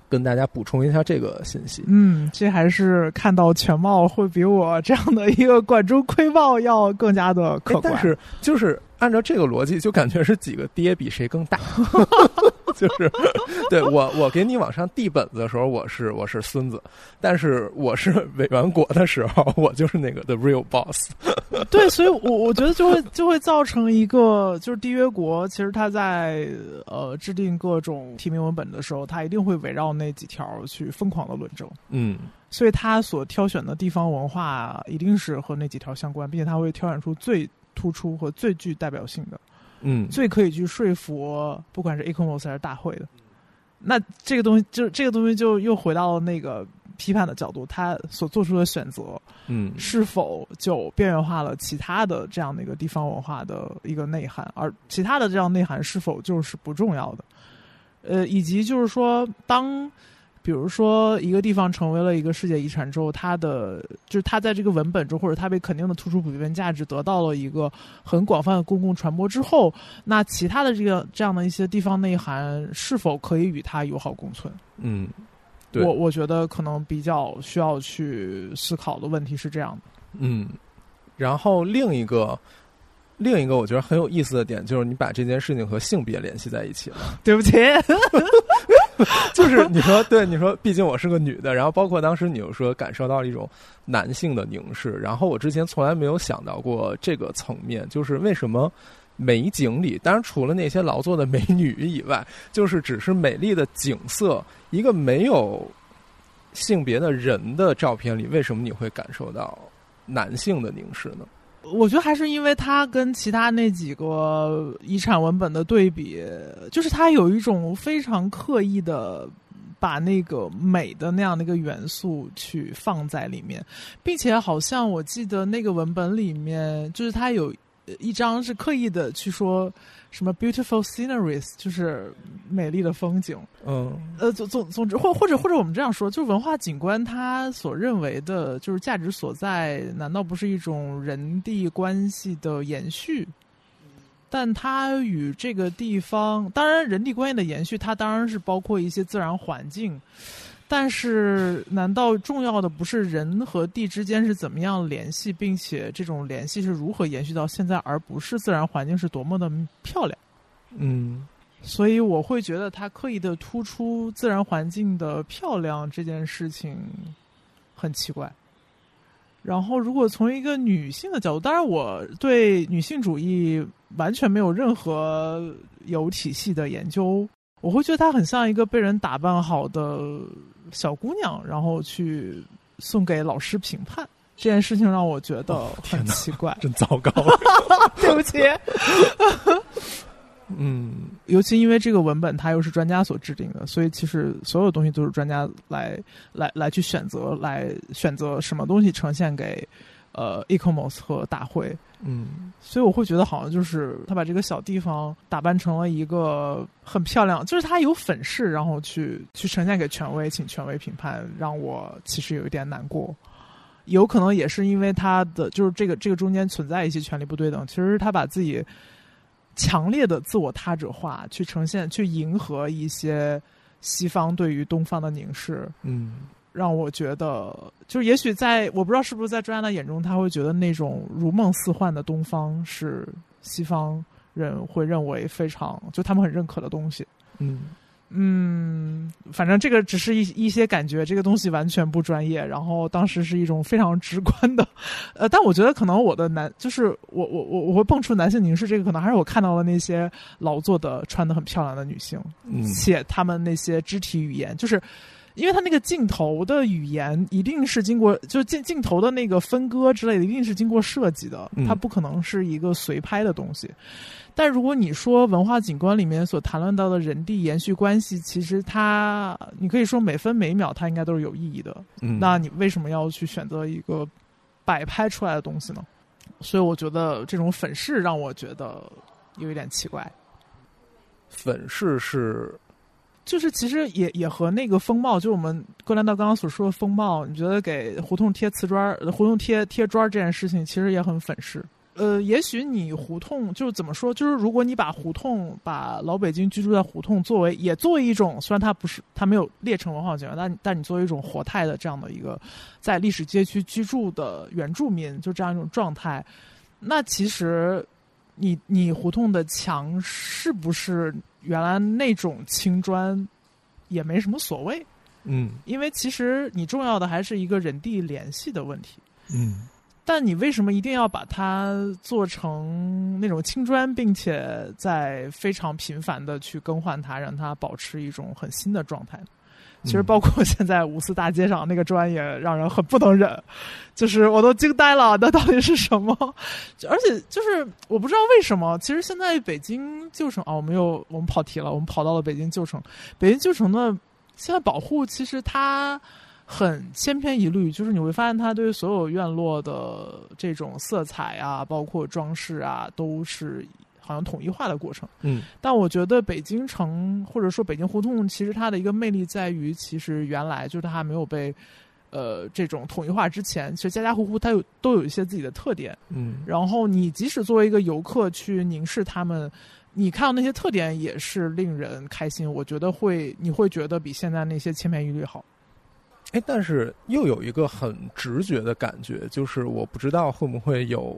跟大家补充一下这个信息。嗯，这还是看到全貌会比我这样的一个管中窥豹要更加的客观。但是，就是按照这个逻辑，就感觉是几个爹比谁更大。就是对我，我给你往上递本子的时候，我是我是孙子；但是我是委员国的时候，我就是那个 the real boss。对，所以，我我觉得就会就会造成一个，就是缔约国其实他在呃制定各种提名文本的时候，他一定会围绕那几条去疯狂的论证。嗯，所以他所挑选的地方文化一定是和那几条相关，并且他会挑选出最突出和最具代表性的。嗯，最可以去说服不管是 Ecomos 还是大会的，那这个东西就这个东西就又回到了那个批判的角度，他所做出的选择，嗯，是否就边缘化了其他的这样的一个地方文化的一个内涵，而其他的这样内涵是否就是不重要的？呃，以及就是说当。比如说，一个地方成为了一个世界遗产之后，它的就是它在这个文本中，或者它被肯定的突出普遍价值得到了一个很广泛的公共传播之后，那其他的这个这样的一些地方内涵是否可以与它友好共存？嗯，我我觉得可能比较需要去思考的问题是这样的。嗯，然后另一个。另一个我觉得很有意思的点就是你把这件事情和性别联系在一起了。对不起，就是你说对，你说毕竟我是个女的，然后包括当时你又说感受到了一种男性的凝视，然后我之前从来没有想到过这个层面，就是为什么美景里，当然除了那些劳作的美女以外，就是只是美丽的景色，一个没有性别的人的照片里，为什么你会感受到男性的凝视呢？我觉得还是因为它跟其他那几个遗产文本的对比，就是它有一种非常刻意的把那个美的那样的一个元素去放在里面，并且好像我记得那个文本里面，就是它有一张是刻意的去说什么 beautiful sceneries，就是美丽的风景。嗯呃，总总总之，或或者或者我们这样说，就是文化景观它所认为的，就是价值所在，难道不是一种人地关系的延续？但它与这个地方，当然人地关系的延续，它当然是包括一些自然环境。但是，难道重要的不是人和地之间是怎么样联系，并且这种联系是如何延续到现在，而不是自然环境是多么的漂亮？嗯所以我会觉得他刻意的突出自然环境的漂亮这件事情很奇怪。然后，如果从一个女性的角度，当然我对女性主义完全没有任何有体系的研究，我会觉得她很像一个被人打扮好的小姑娘，然后去送给老师评判。这件事情让我觉得很奇怪。真糟糕。对不起。嗯尤其因为这个文本它又是专家所制定的，所以其实所有东西都是专家来来来去选择，来选择什么东西呈现给呃 ecomos 和大会。嗯所以我会觉得好像就是他把这个小地方打扮成了一个很漂亮，就是他有粉饰，然后去去呈现给权威，请权威评判，让我其实有一点难过。有可能也是因为他的就是这个这个中间存在一些权力不对等，其实他把自己强烈的自我他者化，去呈现去迎合一些西方对于东方的凝视，嗯让我觉得，就是也许在我不知道是不是在专家的眼中，他会觉得那种如梦似幻的东方是西方人会认为非常就他们很认可的东西。嗯嗯，反正这个只是一一些感觉，这个东西完全不专业。然后当时是一种非常直观的，呃，但我觉得可能我的男就是我我我我会蹦出男性凝视，这个可能还是我看到了那些劳作的穿的很漂亮的女性，嗯且他们那些肢体语言，就是因为它那个镜头的语言一定是经过，就是镜镜头的那个分割之类的，一定是经过设计的，嗯它不可能是一个随拍的东西。但如果你说文化景观里面所谈论到的人地延续关系，其实它，你可以说每分每秒它应该都是有意义的。嗯，那你为什么要去选择一个摆拍出来的东西呢？所以我觉得这种粉饰让我觉得有一点奇怪。粉饰是就是其实也也和那个风貌，就我们郭兰道刚刚所说的风貌，你觉得给胡同贴瓷砖、胡同贴贴砖这件事情，其实也很粉饰。呃，也许你胡同就是怎么说，就是如果你把胡同把老北京居住在胡同作为也作为一种，虽然它不是它没有列成文化景观，但但你作为一种活态的这样的一个在历史街区居住的原住民，就这样一种状态，那其实你你胡同的墙是不是原来那种青砖，也没什么所谓，嗯因为其实你重要的还是一个人地联系的问题。嗯但你为什么一定要把它做成那种青砖，并且在非常频繁的去更换它，让它保持一种很新的状态呢？其实嗯包括 现在五四大街上那个砖也让人很不能忍，就是我都惊呆了，那到底是什么？而且就是我不知道为什么，其实现在北京旧城啊，我们又我们跑题了，我们跑到了北京旧城，北京旧城的现在保护其实它。很千篇一律，就是你会发现它对所有院落的这种色彩啊，包括装饰啊，都是好像统一化的过程。嗯但我觉得北京城或者说北京胡同，其实它的一个魅力在于，其实原来就是它还没有被呃这种统一化之前，其实家家户户它有都有一些自己的特点。嗯然后你即使作为一个游客去凝视他们，你看到那些特点也是令人开心。我觉得会你会觉得比现在那些千篇一律好。哎，但是又有一个很直觉的感觉，就是我不知道会不会有，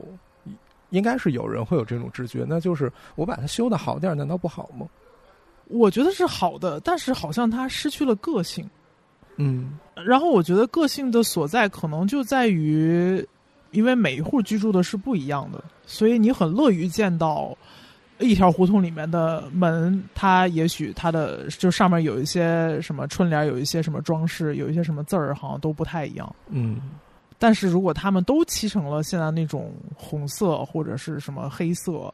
应该是有人会有这种直觉，那就是我把它修的好点儿，难道不好吗？我觉得是好的，但是好像它失去了个性。嗯然后我觉得个性的所在可能就在于，因为每一户居住的是不一样的，所以你很乐于见到一条胡同里面的门，它也许它的就上面有一些什么春联，有一些什么装饰，有一些什么字儿，好像都不太一样。嗯但是如果他们都漆成了现在那种红色或者是什么黑色，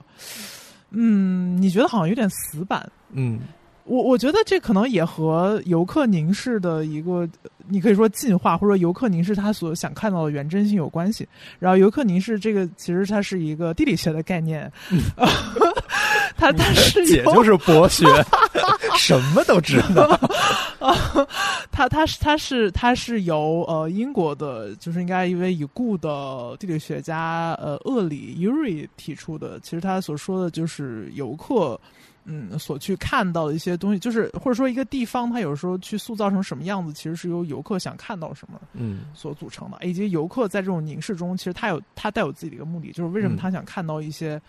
嗯，你觉得好像有点死板。嗯我我觉得这可能也和游客凝视的一个，你可以说进化，或者说游客凝视他所想看到的原真性有关系。然后游客凝视这个其实它是一个地理学的概念，它它是姐就是博学，什么都知道。啊，它它是他是他是由呃英国的，就是应该一位已故的地理学家呃厄里 Uri 提出的。其实他所说的就是游客。嗯，所去看到的一些东西，就是或者说一个地方，它有时候去塑造成什么样子，其实是由游客想看到什么，嗯，所组成的。以及游客在这种凝视中，其实他有他带有自己的一个目的，就是为什么他想看到一些，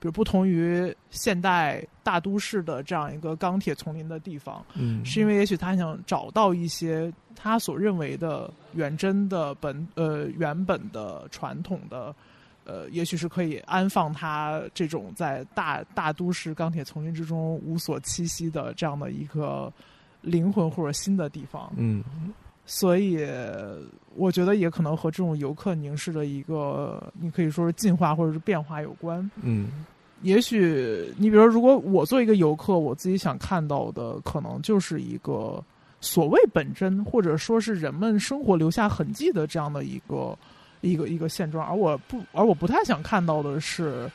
比如不同于现代大都市的这样一个钢铁丛林的地方，嗯，是因为也许他想找到一些他所认为的原真的本呃原本的传统的。呃，也许是可以安放他这种在大大都市钢铁丛林之中无所栖息的这样的一个灵魂或者新的地方。嗯，所以我觉得也可能和这种游客凝视的一个，你可以说是进化或者是变化有关。嗯，也许你比如说，如果我做一个游客，我自己想看到的可能就是一个所谓本真，或者说是人们生活留下痕迹的这样的一个。一个一个现状，而我不，而我不太想看到的是，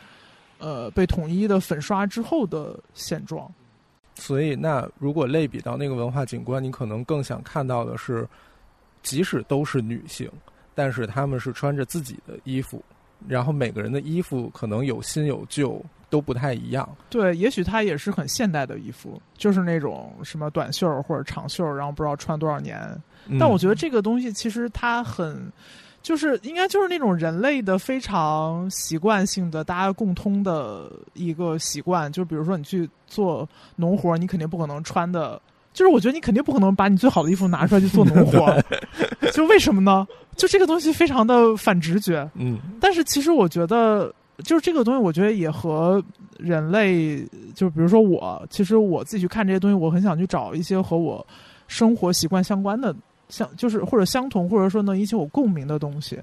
呃，被统一的粉刷之后的现状。所以，那如果类比到那个文化景观，你可能更想看到的是，即使都是女性，但是她们是穿着自己的衣服，然后每个人的衣服可能有新有旧，都不太一样。对，也许它也是很现代的衣服，就是那种什么短袖或者长袖，然后不知道穿多少年。但我觉得这个东西其实它很。就是应该就是那种人类的非常习惯性的大家共通的一个习惯，就比如说你去做农活，你肯定不可能穿的，就是我觉得你肯定不可能把你最好的衣服拿出来去做农活，就为什么呢？就这个东西非常的反直觉，嗯，但是其实我觉得，就是这个东西，我觉得也和人类，就比如说我，其实我自己去看这些东西，我很想去找一些和我生活习惯相关的。相就是或者相同，或者说能引起我共鸣的东西，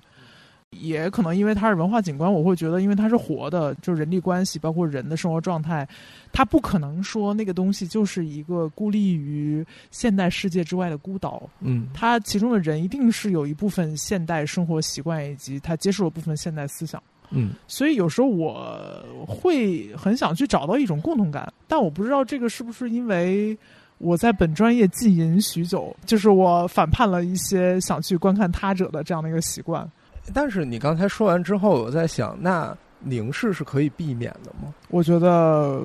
也可能因为它是文化景观，我会觉得，因为它是活的，就是人际关系，包括人的生活状态，它不可能说那个东西就是一个孤立于现代世界之外的孤岛。嗯，它其中的人一定是有一部分现代生活习惯，以及他接受了部分现代思想。嗯，所以有时候我会很想去找到一种共同感，但我不知道这个是不是因为。我在本专业浸淫许久，就是我反叛了一些想去观看他者的这样的一个习惯。但是你刚才说完之后，我在想，那凝视是可以避免的吗？我觉得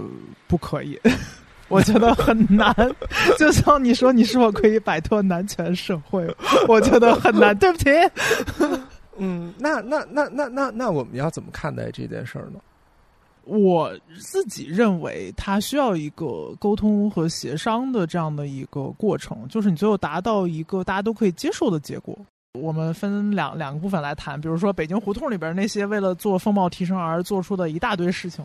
不可以，我觉得很难。就像你说，你是否可以摆脱男权社会？我觉得很难。对不起。嗯，那那那那那那我们要怎么看待这件事儿呢？我自己认为，它需要一个沟通和协商的这样的一个过程，就是你最后达到一个大家都可以接受的结果。我们分两两个部分来谈，比如说北京胡同里边那些为了做风貌提升而做出的一大堆事情，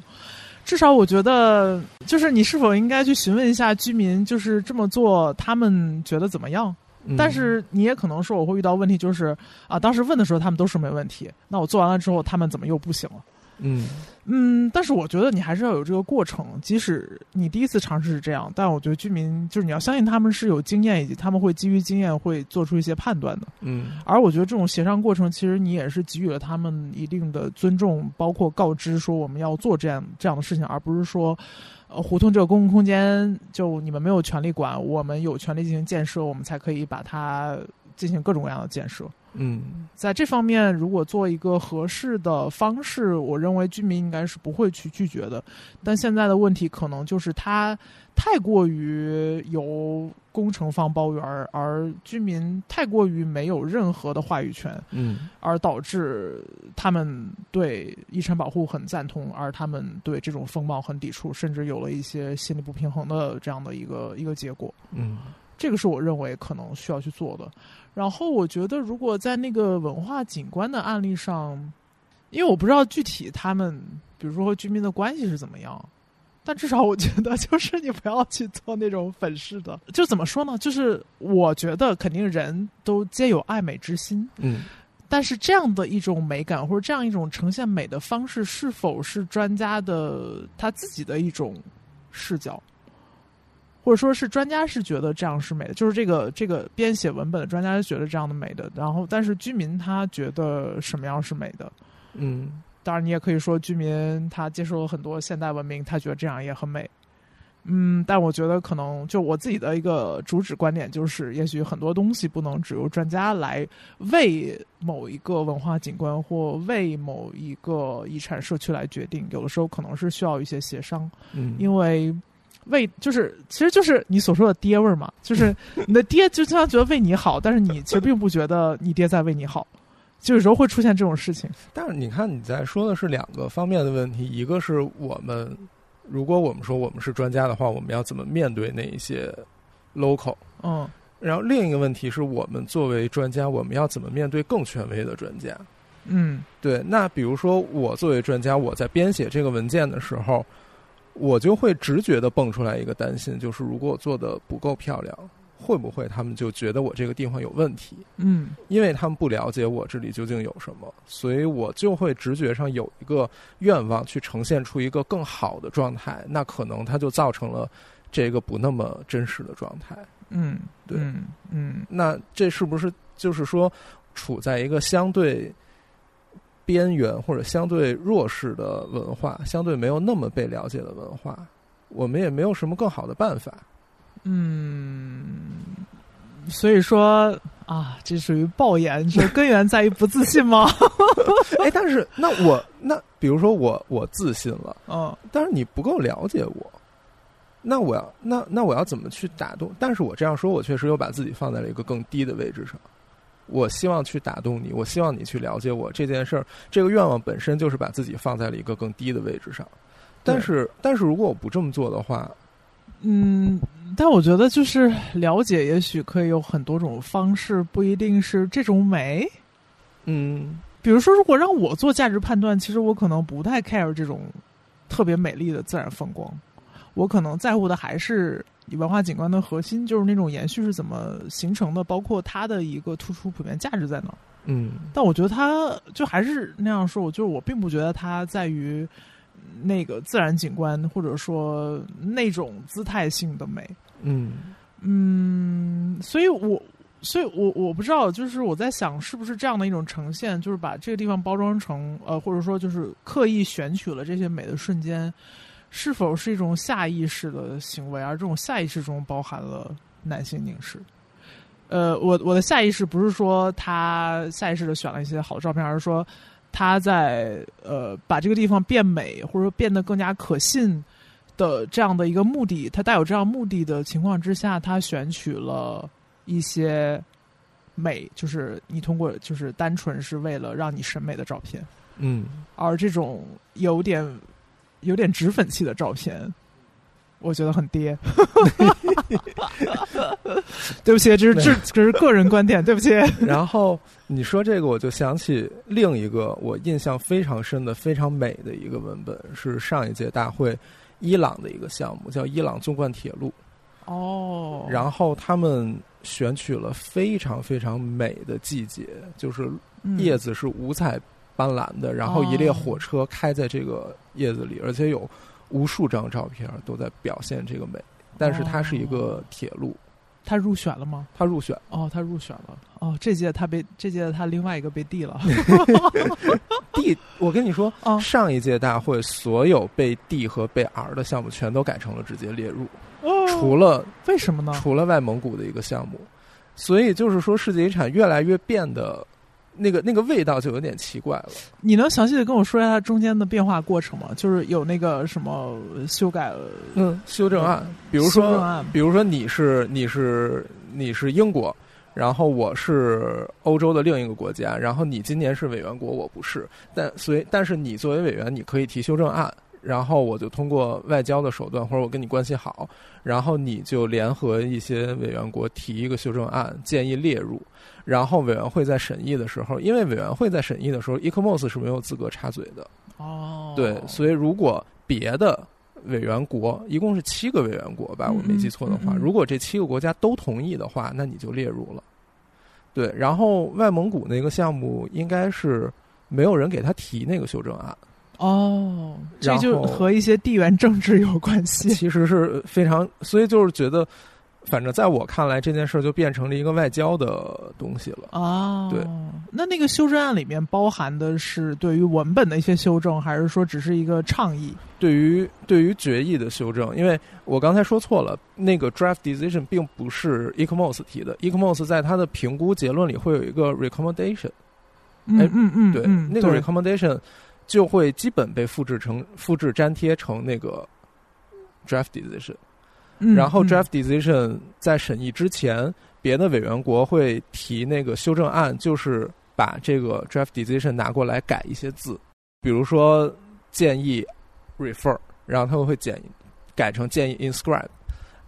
至少我觉得，就是你是否应该去询问一下居民，就是这么做他们觉得怎么样？但是你也可能说我会遇到问题，就是啊，当时问的时候他们都说没问题，那我做完了之后他们怎么又不行了？嗯嗯，但是我觉得你还是要有这个过程，即使你第一次尝试是这样，但我觉得居民就是你要相信他们是有经验，以及他们会基于经验会做出一些判断的。嗯，而我觉得这种协商过程，其实你也是给予了他们一定的尊重，包括告知说我们要做这样这样的事情，而不是说，呃，胡同这个公共空间就你们没有权利管，我们有权利进行建设，我们才可以把它进行各种各样的建设。嗯，在这方面，如果做一个合适的方式，我认为居民应该是不会去拒绝的。但现在的问题可能就是它太过于由工程方包圆，而居民太过于没有任何的话语权。嗯，而导致他们对遗产保护很赞同，而他们对这种风貌很抵触，甚至有了一些心理不平衡的这样的一个一个结果。嗯。这个是我认为可能需要去做的。然后我觉得，如果在那个文化景观的案例上，因为我不知道具体他们，比如说和居民的关系是怎么样，但至少我觉得，就是你不要去做那种粉饰的。就怎么说呢？就是我觉得肯定人都皆有爱美之心，嗯，但是这样的一种美感或者这样一种呈现美的方式，是否是专家的他自己的一种视角？或者说是专家是觉得这样是美的，就是这个这个编写文本的专家是觉得这样的美的，然后但是居民他觉得什么样是美的？嗯当然，你也可以说居民他接受了很多现代文明，他觉得这样也很美。嗯，但我觉得可能就我自己的一个主旨观点就是，也许很多东西不能只由专家来为某一个文化景观或为某一个遗产社区来决定，有的时候可能是需要一些协商，嗯，因为为就是其实就是你所说的爹味儿嘛，就是 你的爹就经常觉得为你好，但是你其实并不觉得你爹在为你好，就有时候会出现这种事情。但是你看你在说的是两个方面的问题，一个是我们如果我们说我们是专家的话，我们要怎么面对那一些 local？嗯然后另一个问题是我们作为专家，我们要怎么面对更权威的专家？嗯对，那比如说我作为专家，我在编写这个文件的时候，我就会直觉的蹦出来一个担心，就是如果我做的不够漂亮，会不会他们就觉得我这个地方有问题？嗯因为他们不了解我这里究竟有什么，所以我就会直觉上有一个愿望去呈现出一个更好的状态，那可能它就造成了这个不那么真实的状态。嗯，对嗯嗯那这是不是就是说，处在一个相对边缘或者相对弱势的文化，相对没有那么被了解的文化，我们也没有什么更好的办法。嗯，所以说啊，这属于爆言，这根源在于不自信吗？哎，但是那我那比如说我我自信了，嗯但是你不够了解我，那我要那那我要怎么去打动？但是我这样说，我确实又把自己放在了一个更低的位置上。我希望去打动你，我希望你去了解我这件事儿，这个愿望本身就是把自己放在了一个更低的位置上。但是，但是如果我不这么做的话，嗯，但我觉得就是了解，也许可以有很多种方式，不一定是这种美。嗯比如说，如果让我做价值判断，其实我可能不太 care 这种特别美丽的自然风光，我可能在乎的还是文化景观的核心，就是那种延续是怎么形成的，包括它的一个突出普遍价值在哪儿。嗯但我觉得它就还是那样说，我就是我并不觉得它在于那个自然景观，或者说那种姿态性的美。嗯嗯，所以我，所以我我不知道，就是我在想，是不是这样的一种呈现，就是把这个地方包装成呃，或者说就是刻意选取了这些美的瞬间，是否是一种下意识的行为，而这种下意识中包含了男性凝视。呃，我我的下意识不是说他下意识的选了一些好的照片，而是说他在呃把这个地方变美，或者说变得更加可信的这样的一个目的，他带有这样目的的情况之下，他选取了一些美，就是你通过就是单纯是为了让你审美的照片，嗯，而这种有点有点脂粉气的照片。我觉得很爹，对不起，这是这这是个人观点，对不起。然后你说这个，我就想起另一个我印象非常深的、非常美的一个文本，是上一届大会伊朗的一个项目，叫伊朗纵贯铁路。哦，然后他们选取了非常非常美的季节，就是嗯叶子是五彩斑斓的，然后一列火车开在这个叶子里，而且有无数张照片都在表现这个美。但是它是一个铁路，他入选了吗？它入选。哦，他入选了。哦，这届他被这届他另外一个被递了。D，，我跟你说，哦上一届大会所有被 D 和被 R 的项目全都改成了直接列入，哦除了为什么呢？除了外蒙古的一个项目，所以就是说世界遗产越来越变得。那个那个味道就有点奇怪了。你能详细的跟我说一下它中间的变化过程吗？就是有那个什么修改，嗯，修正案，比如说，比如说你是你是你是英国，然后我是欧洲的另一个国家，然后你今年是委员国，我不是，但所以但是你作为委员，你可以提修正案，然后我就通过外交的手段，或者我跟你关系好，然后你就联合一些委员国提一个修正案，建议列入。然后委员会在审议的时候，因为委员会在审议的时候，ECOMOS 是没有资格插嘴的。哦，对，所以如果别的委员国一共是七个委员国吧，嗯我没记错的话，嗯嗯如果这七个国家都同意的话，那你就列入了。对，然后外蒙古那个项目应该是没有人给他提那个修正案，哦，这就和一些地缘政治有关系。其实是非常，所以就是觉得，反正在我看来，这件事儿就变成了一个外交的东西了。哦，对。那那个修正案里面包含的是对于文本的一些修正，还是说只是一个倡议？对于对于决议的修正，因为我刚才说错了，那个 draft decision 并不是 ECMOS 提的，ECMOS 在它的评估结论里会有一个 recommendation，嗯哎嗯嗯，对，嗯那个 recommendation 就会基本被复制成复制粘贴成那个 draft decision。嗯然后嗯 draft decision 在审议之前，别的委员国会提那个修正案，就是把这个 draft decision 拿过来改一些字，比如说建议 refer，然后他们会简改成建议 inscribe，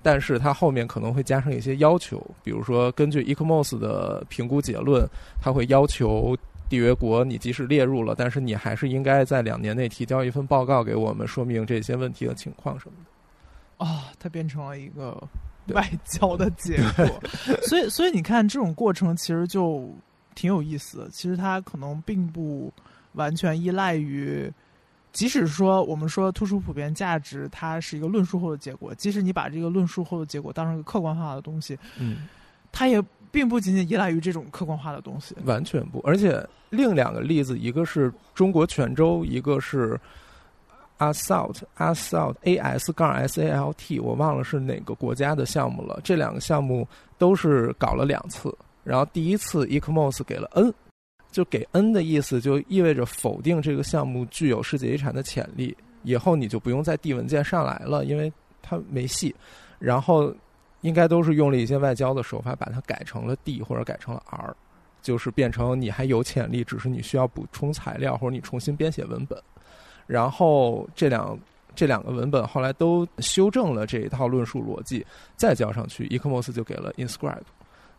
但是它后面可能会加上一些要求，比如说根据 ECMOS 的评估结论，它会要求。缔约国，你即使列入了，但是你还是应该在两年内提交一份报告给我们，说明这些问题的情况什么的。哦，它变成了一个外交的结果，所以所以你看这种过程其实就挺有意思的。其实它可能并不完全依赖于，即使说我们说突出普遍价值，它是一个论述后的结果，即使你把这个论述后的结果当成一个客观化的东西，嗯，它也并不仅仅依赖于这种客观化的东西。完全不，而且另两个例子，一个是中国泉州，一个是 Assault Assault A S 杠 S A L T，我忘了是哪个国家的项目了。这两个项目都是搞了两次，然后第一次 ECMOS 给了 N，就给 N 的意思就意味着否定这个项目具有世界遗产的潜力，以后你就不用再递文件上来了，因为它没戏。然后应该都是用了一些外交的手法，把它改成了 D 或者改成了 R。就是变成你还有潜力，只是你需要补充材料或者你重新编写文本。然后这两这两个文本后来都修正了这一套论述逻辑，再交上去，ECMOS 就给了 inscribe，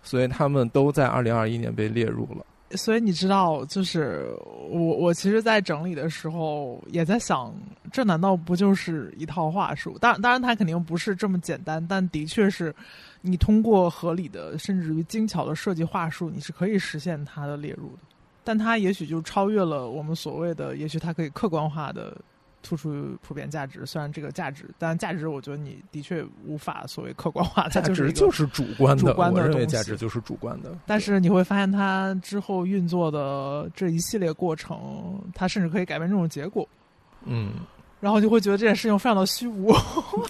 所以他们都在二零二一年被列入了。所以你知道，就是我我其实，在整理的时候也在想，这难道不就是一套话术？当然，当然，它肯定不是这么简单，但的确是，你通过合理的，甚至于精巧的设计话术，你是可以实现它的列入的。但它也许就超越了我们所谓的，也许它可以客观化的突出普遍价值。虽然这个价值，但价值我觉得你的确无法所谓客观化，它价值就是主观的，主观的我认为价值就是主观的。但是你会发现，它之后运作的这一系列过程，它甚至可以改变这种结果，嗯，然后就会觉得这件事情非常的虚无。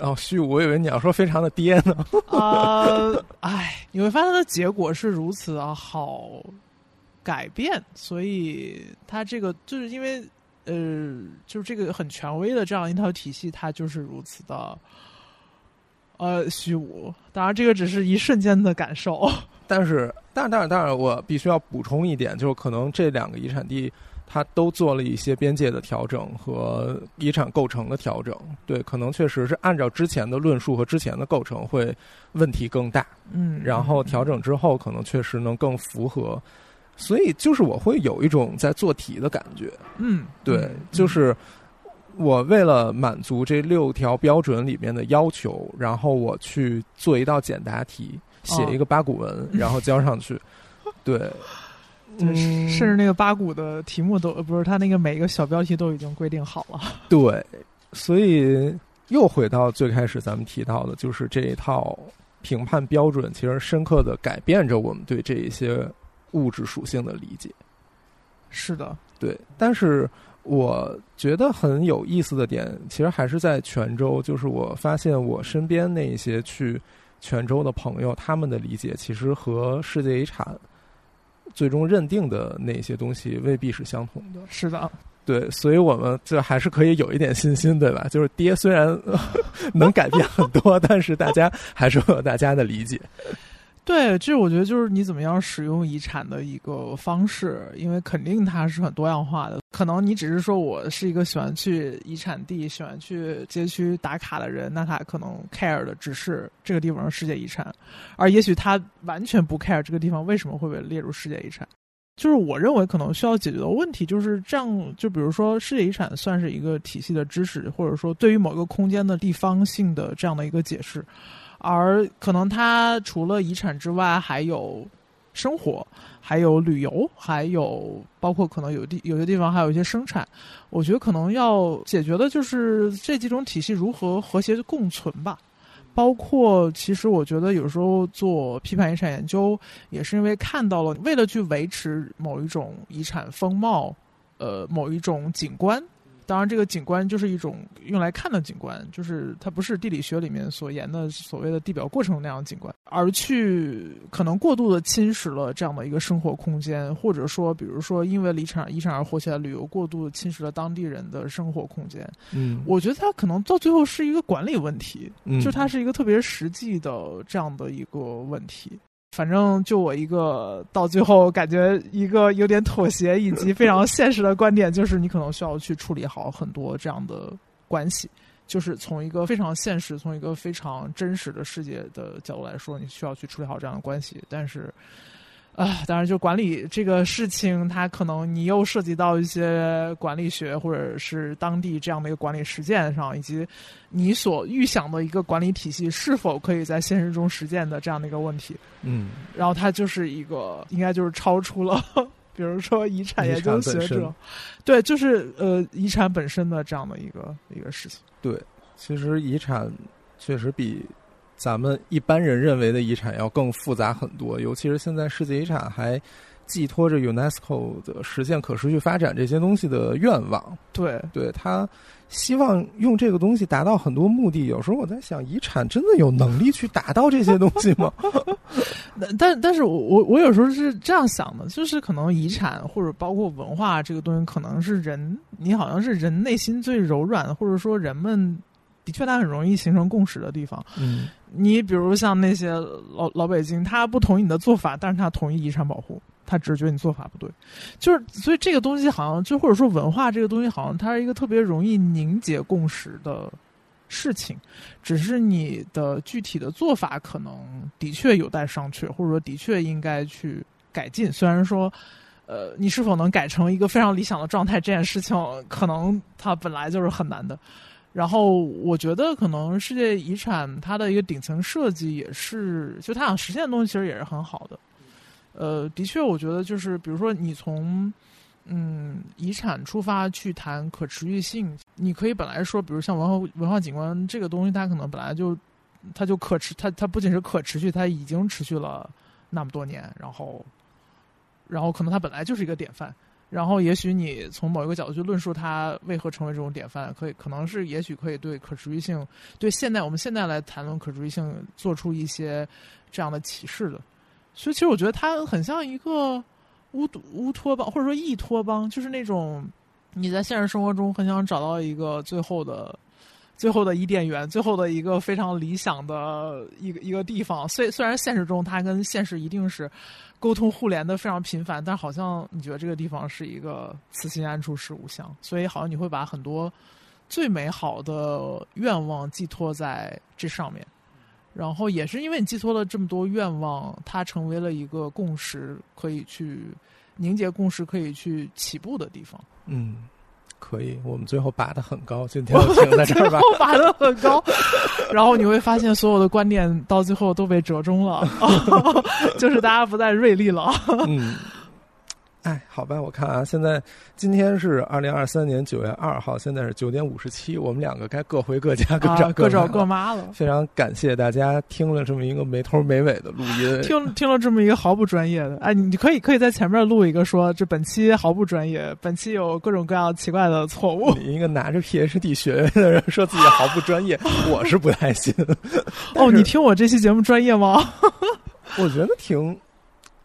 哦，虚无，我以为你要说非常的跌呢。啊，哎，你会发现它的结果是如此的好改变，所以它这个就是因为呃，就是这个很权威的这样一套体系，它就是如此的呃虚无。当然，这个只是一瞬间的感受。但是，当然，当然，当然，我必须要补充一点，就是可能这两个遗产地，它都做了一些边界的调整和遗产构成的调整。对，可能确实是按照之前的论述和之前的构成会问题更大。嗯，然后调整之后，可能确实能更符合。所以，就是我会有一种在做题的感觉。嗯，对，嗯就是我为了满足这六条标准里面的要求，然后我去做一道简答题，写一个八股文，然后交上去。对，对嗯，甚至那个八股的题目都呃不是，它那个每一个小标题都已经规定好了。对，所以又回到最开始咱们提到的，就是这一套评判标准，其实深刻的改变着我们对这一些物质属性的理解。是的，对，但是我觉得很有意思的点，其实还是在泉州，就是我发现我身边那一些去泉州的朋友，他们的理解其实和世界遗产最终认定的那些东西未必是相同的。是的，对，所以我们就还是可以有一点信心，对吧？就是爹虽然 能改变很多，但是大家还是会有大家的理解。对，这我觉得就是你怎么样使用遗产的一个方式，因为肯定它是很多样化的。可能你只是说我是一个喜欢去遗产地、喜欢去街区打卡的人，那他可能 care 的只是这个地方的世界遗产，而也许他完全不 care 这个地方为什么会被列入世界遗产。就是我认为可能需要解决的问题就是这样，就比如说世界遗产算是一个体系的知识，或者说对于某个空间的地方性的这样的一个解释。而可能它除了遗产之外，还有生活，还有旅游，还有包括可能有地有些地方还有一些生产。我觉得可能要解决的就是这几种体系如何和谐共存吧。包括其实我觉得有时候做批判遗产研究，也是因为看到了为了去维持某一种遗产风貌，呃，某一种景观。当然，这个景观就是一种用来看的景观，就是它不是地理学里面所言的所谓的地表过程那样的景观，而去可能过度的侵蚀了这样的一个生活空间，或者说，比如说因为离产遗产而火起来旅游，过度的侵蚀了当地人的生活空间。嗯，我觉得它可能到最后是一个管理问题，嗯就它是一个特别实际的这样的一个问题。反正就我一个到最后感觉一个有点妥协以及非常 现实的观点，就是你可能需要去处理好很多这样的关系，就是从一个非常现实、从一个非常真实的世界的角度来说，你需要去处理好这样的关系。但是，啊，当然就管理这个事情，它可能你又涉及到一些管理学或者是当地这样的一个管理实践上，以及你所预想的一个管理体系是否可以在现实中实践的这样的一个问题。嗯，然后它就是一个，应该就是超出了，比如说遗产研究学者，对，就是呃遗产本身的这样的一个一个事情。对，其实遗产确实比咱们一般人认为的遗产要更复杂很多，尤其是现在世界遗产还寄托着 UNESCO 的实现可持续发展这些东西的愿望。对，对他希望用这个东西达到很多目的。有时候我在想，遗产真的有能力去达到这些东西吗？但但但是我我我有时候是这样想的，就是可能遗产或者包括文化这个东西，可能是人你好像是人内心最柔软，或者说人们的确它很容易形成共识的地方。嗯你比如像那些老老北京，他不同意你的做法，但是他同意遗产保护，他只是觉得你做法不对，就是所以这个东西好像就或者说文化这个东西，好像它是一个特别容易凝结共识的事情，只是你的具体的做法可能的确有待商榷，或者说的确应该去改进。虽然说，呃，你是否能改成一个非常理想的状态，这件事情可能它本来就是很难的。然后我觉得，可能世界遗产它的一个顶层设计也是，就它想实现的东西其实也是很好的。呃，的确，我觉得就是，比如说你从嗯遗产出发去谈可持续性，你可以本来说，比如像文化文化景观这个东西，它可能本来就它就可持，它它不仅是可持续，它已经持续了那么多年，然后然后可能它本来就是一个典范。然后，也许你从某一个角度去论述它为何成为这种典范，可以可能是也许可以对可持续性，对现在我们现在来谈论可持续性做出一些这样的启示的。所以，其实我觉得它很像一个乌乌托邦，或者说异托邦，就是那种你在现实生活中很想找到一个最后的、最后的伊甸园，最后的一个非常理想的一个一个地方。虽虽然现实中它跟现实一定是沟通互联的非常频繁，但好像你觉得这个地方是一个此心安处是吾乡，所以好像你会把很多最美好的愿望寄托在这上面。然后也是因为你寄托了这么多愿望，它成为了一个共识，可以去凝结共识，可以去起步的地方。嗯，可以。我们最后拔的很高，今天就停在这儿吧。我拔的很高，然后你会发现所有的观点到最后都被折中了，就是大家不再锐利了。嗯，哎，好吧，我看啊，现在今天是二零二三年九月二号，现在是九点五十七，我们两个该各回各家，各找啊各找妈了。各妈了。非常感谢大家听了这么一个没头没尾的录音。听听了这么一个毫不专业的，哎，你你可以可以在前面录一个说这本期毫不专业，本期有各种各样奇怪的错误。你一个拿着 PhD 学位的人说自己毫不专业，我是不太信。哦，你听我这期节目专业吗？我觉得挺，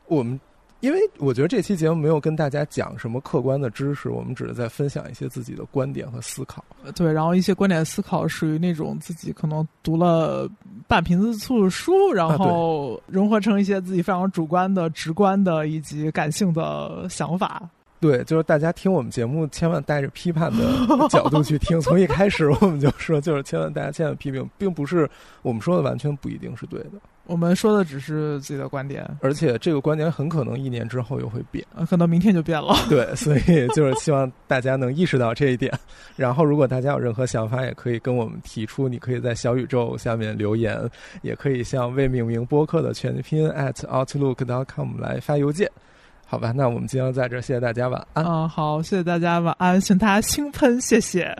我们因为我觉得这期节目没有跟大家讲什么客观的知识，我们只是在分享一些自己的观点和思考。对，然后一些观点思考属于那种自己可能读了半瓶子醋的书，然后融合成一些自己非常主观的、直观的以及感性的想法。对，就是大家听我们节目，千万带着批判的角度去听。从一开始我们就说，就是千万大家千万批评，并不是我们说的完全不一定是对的。我们说的只是自己的观点，而且这个观点很可能一年之后又会变，可能明天就变了。对，所以 就是希望大家能意识到这一点。然后，如果大家有任何想法，也可以跟我们提出。你可以在小宇宙下面留言，也可以向未命名播客的全拼 at outlook.com 来发邮件。好吧，那我们今天在这，谢谢大家，晚安。嗯，好，谢谢大家，晚安，请大家兴喷，谢谢。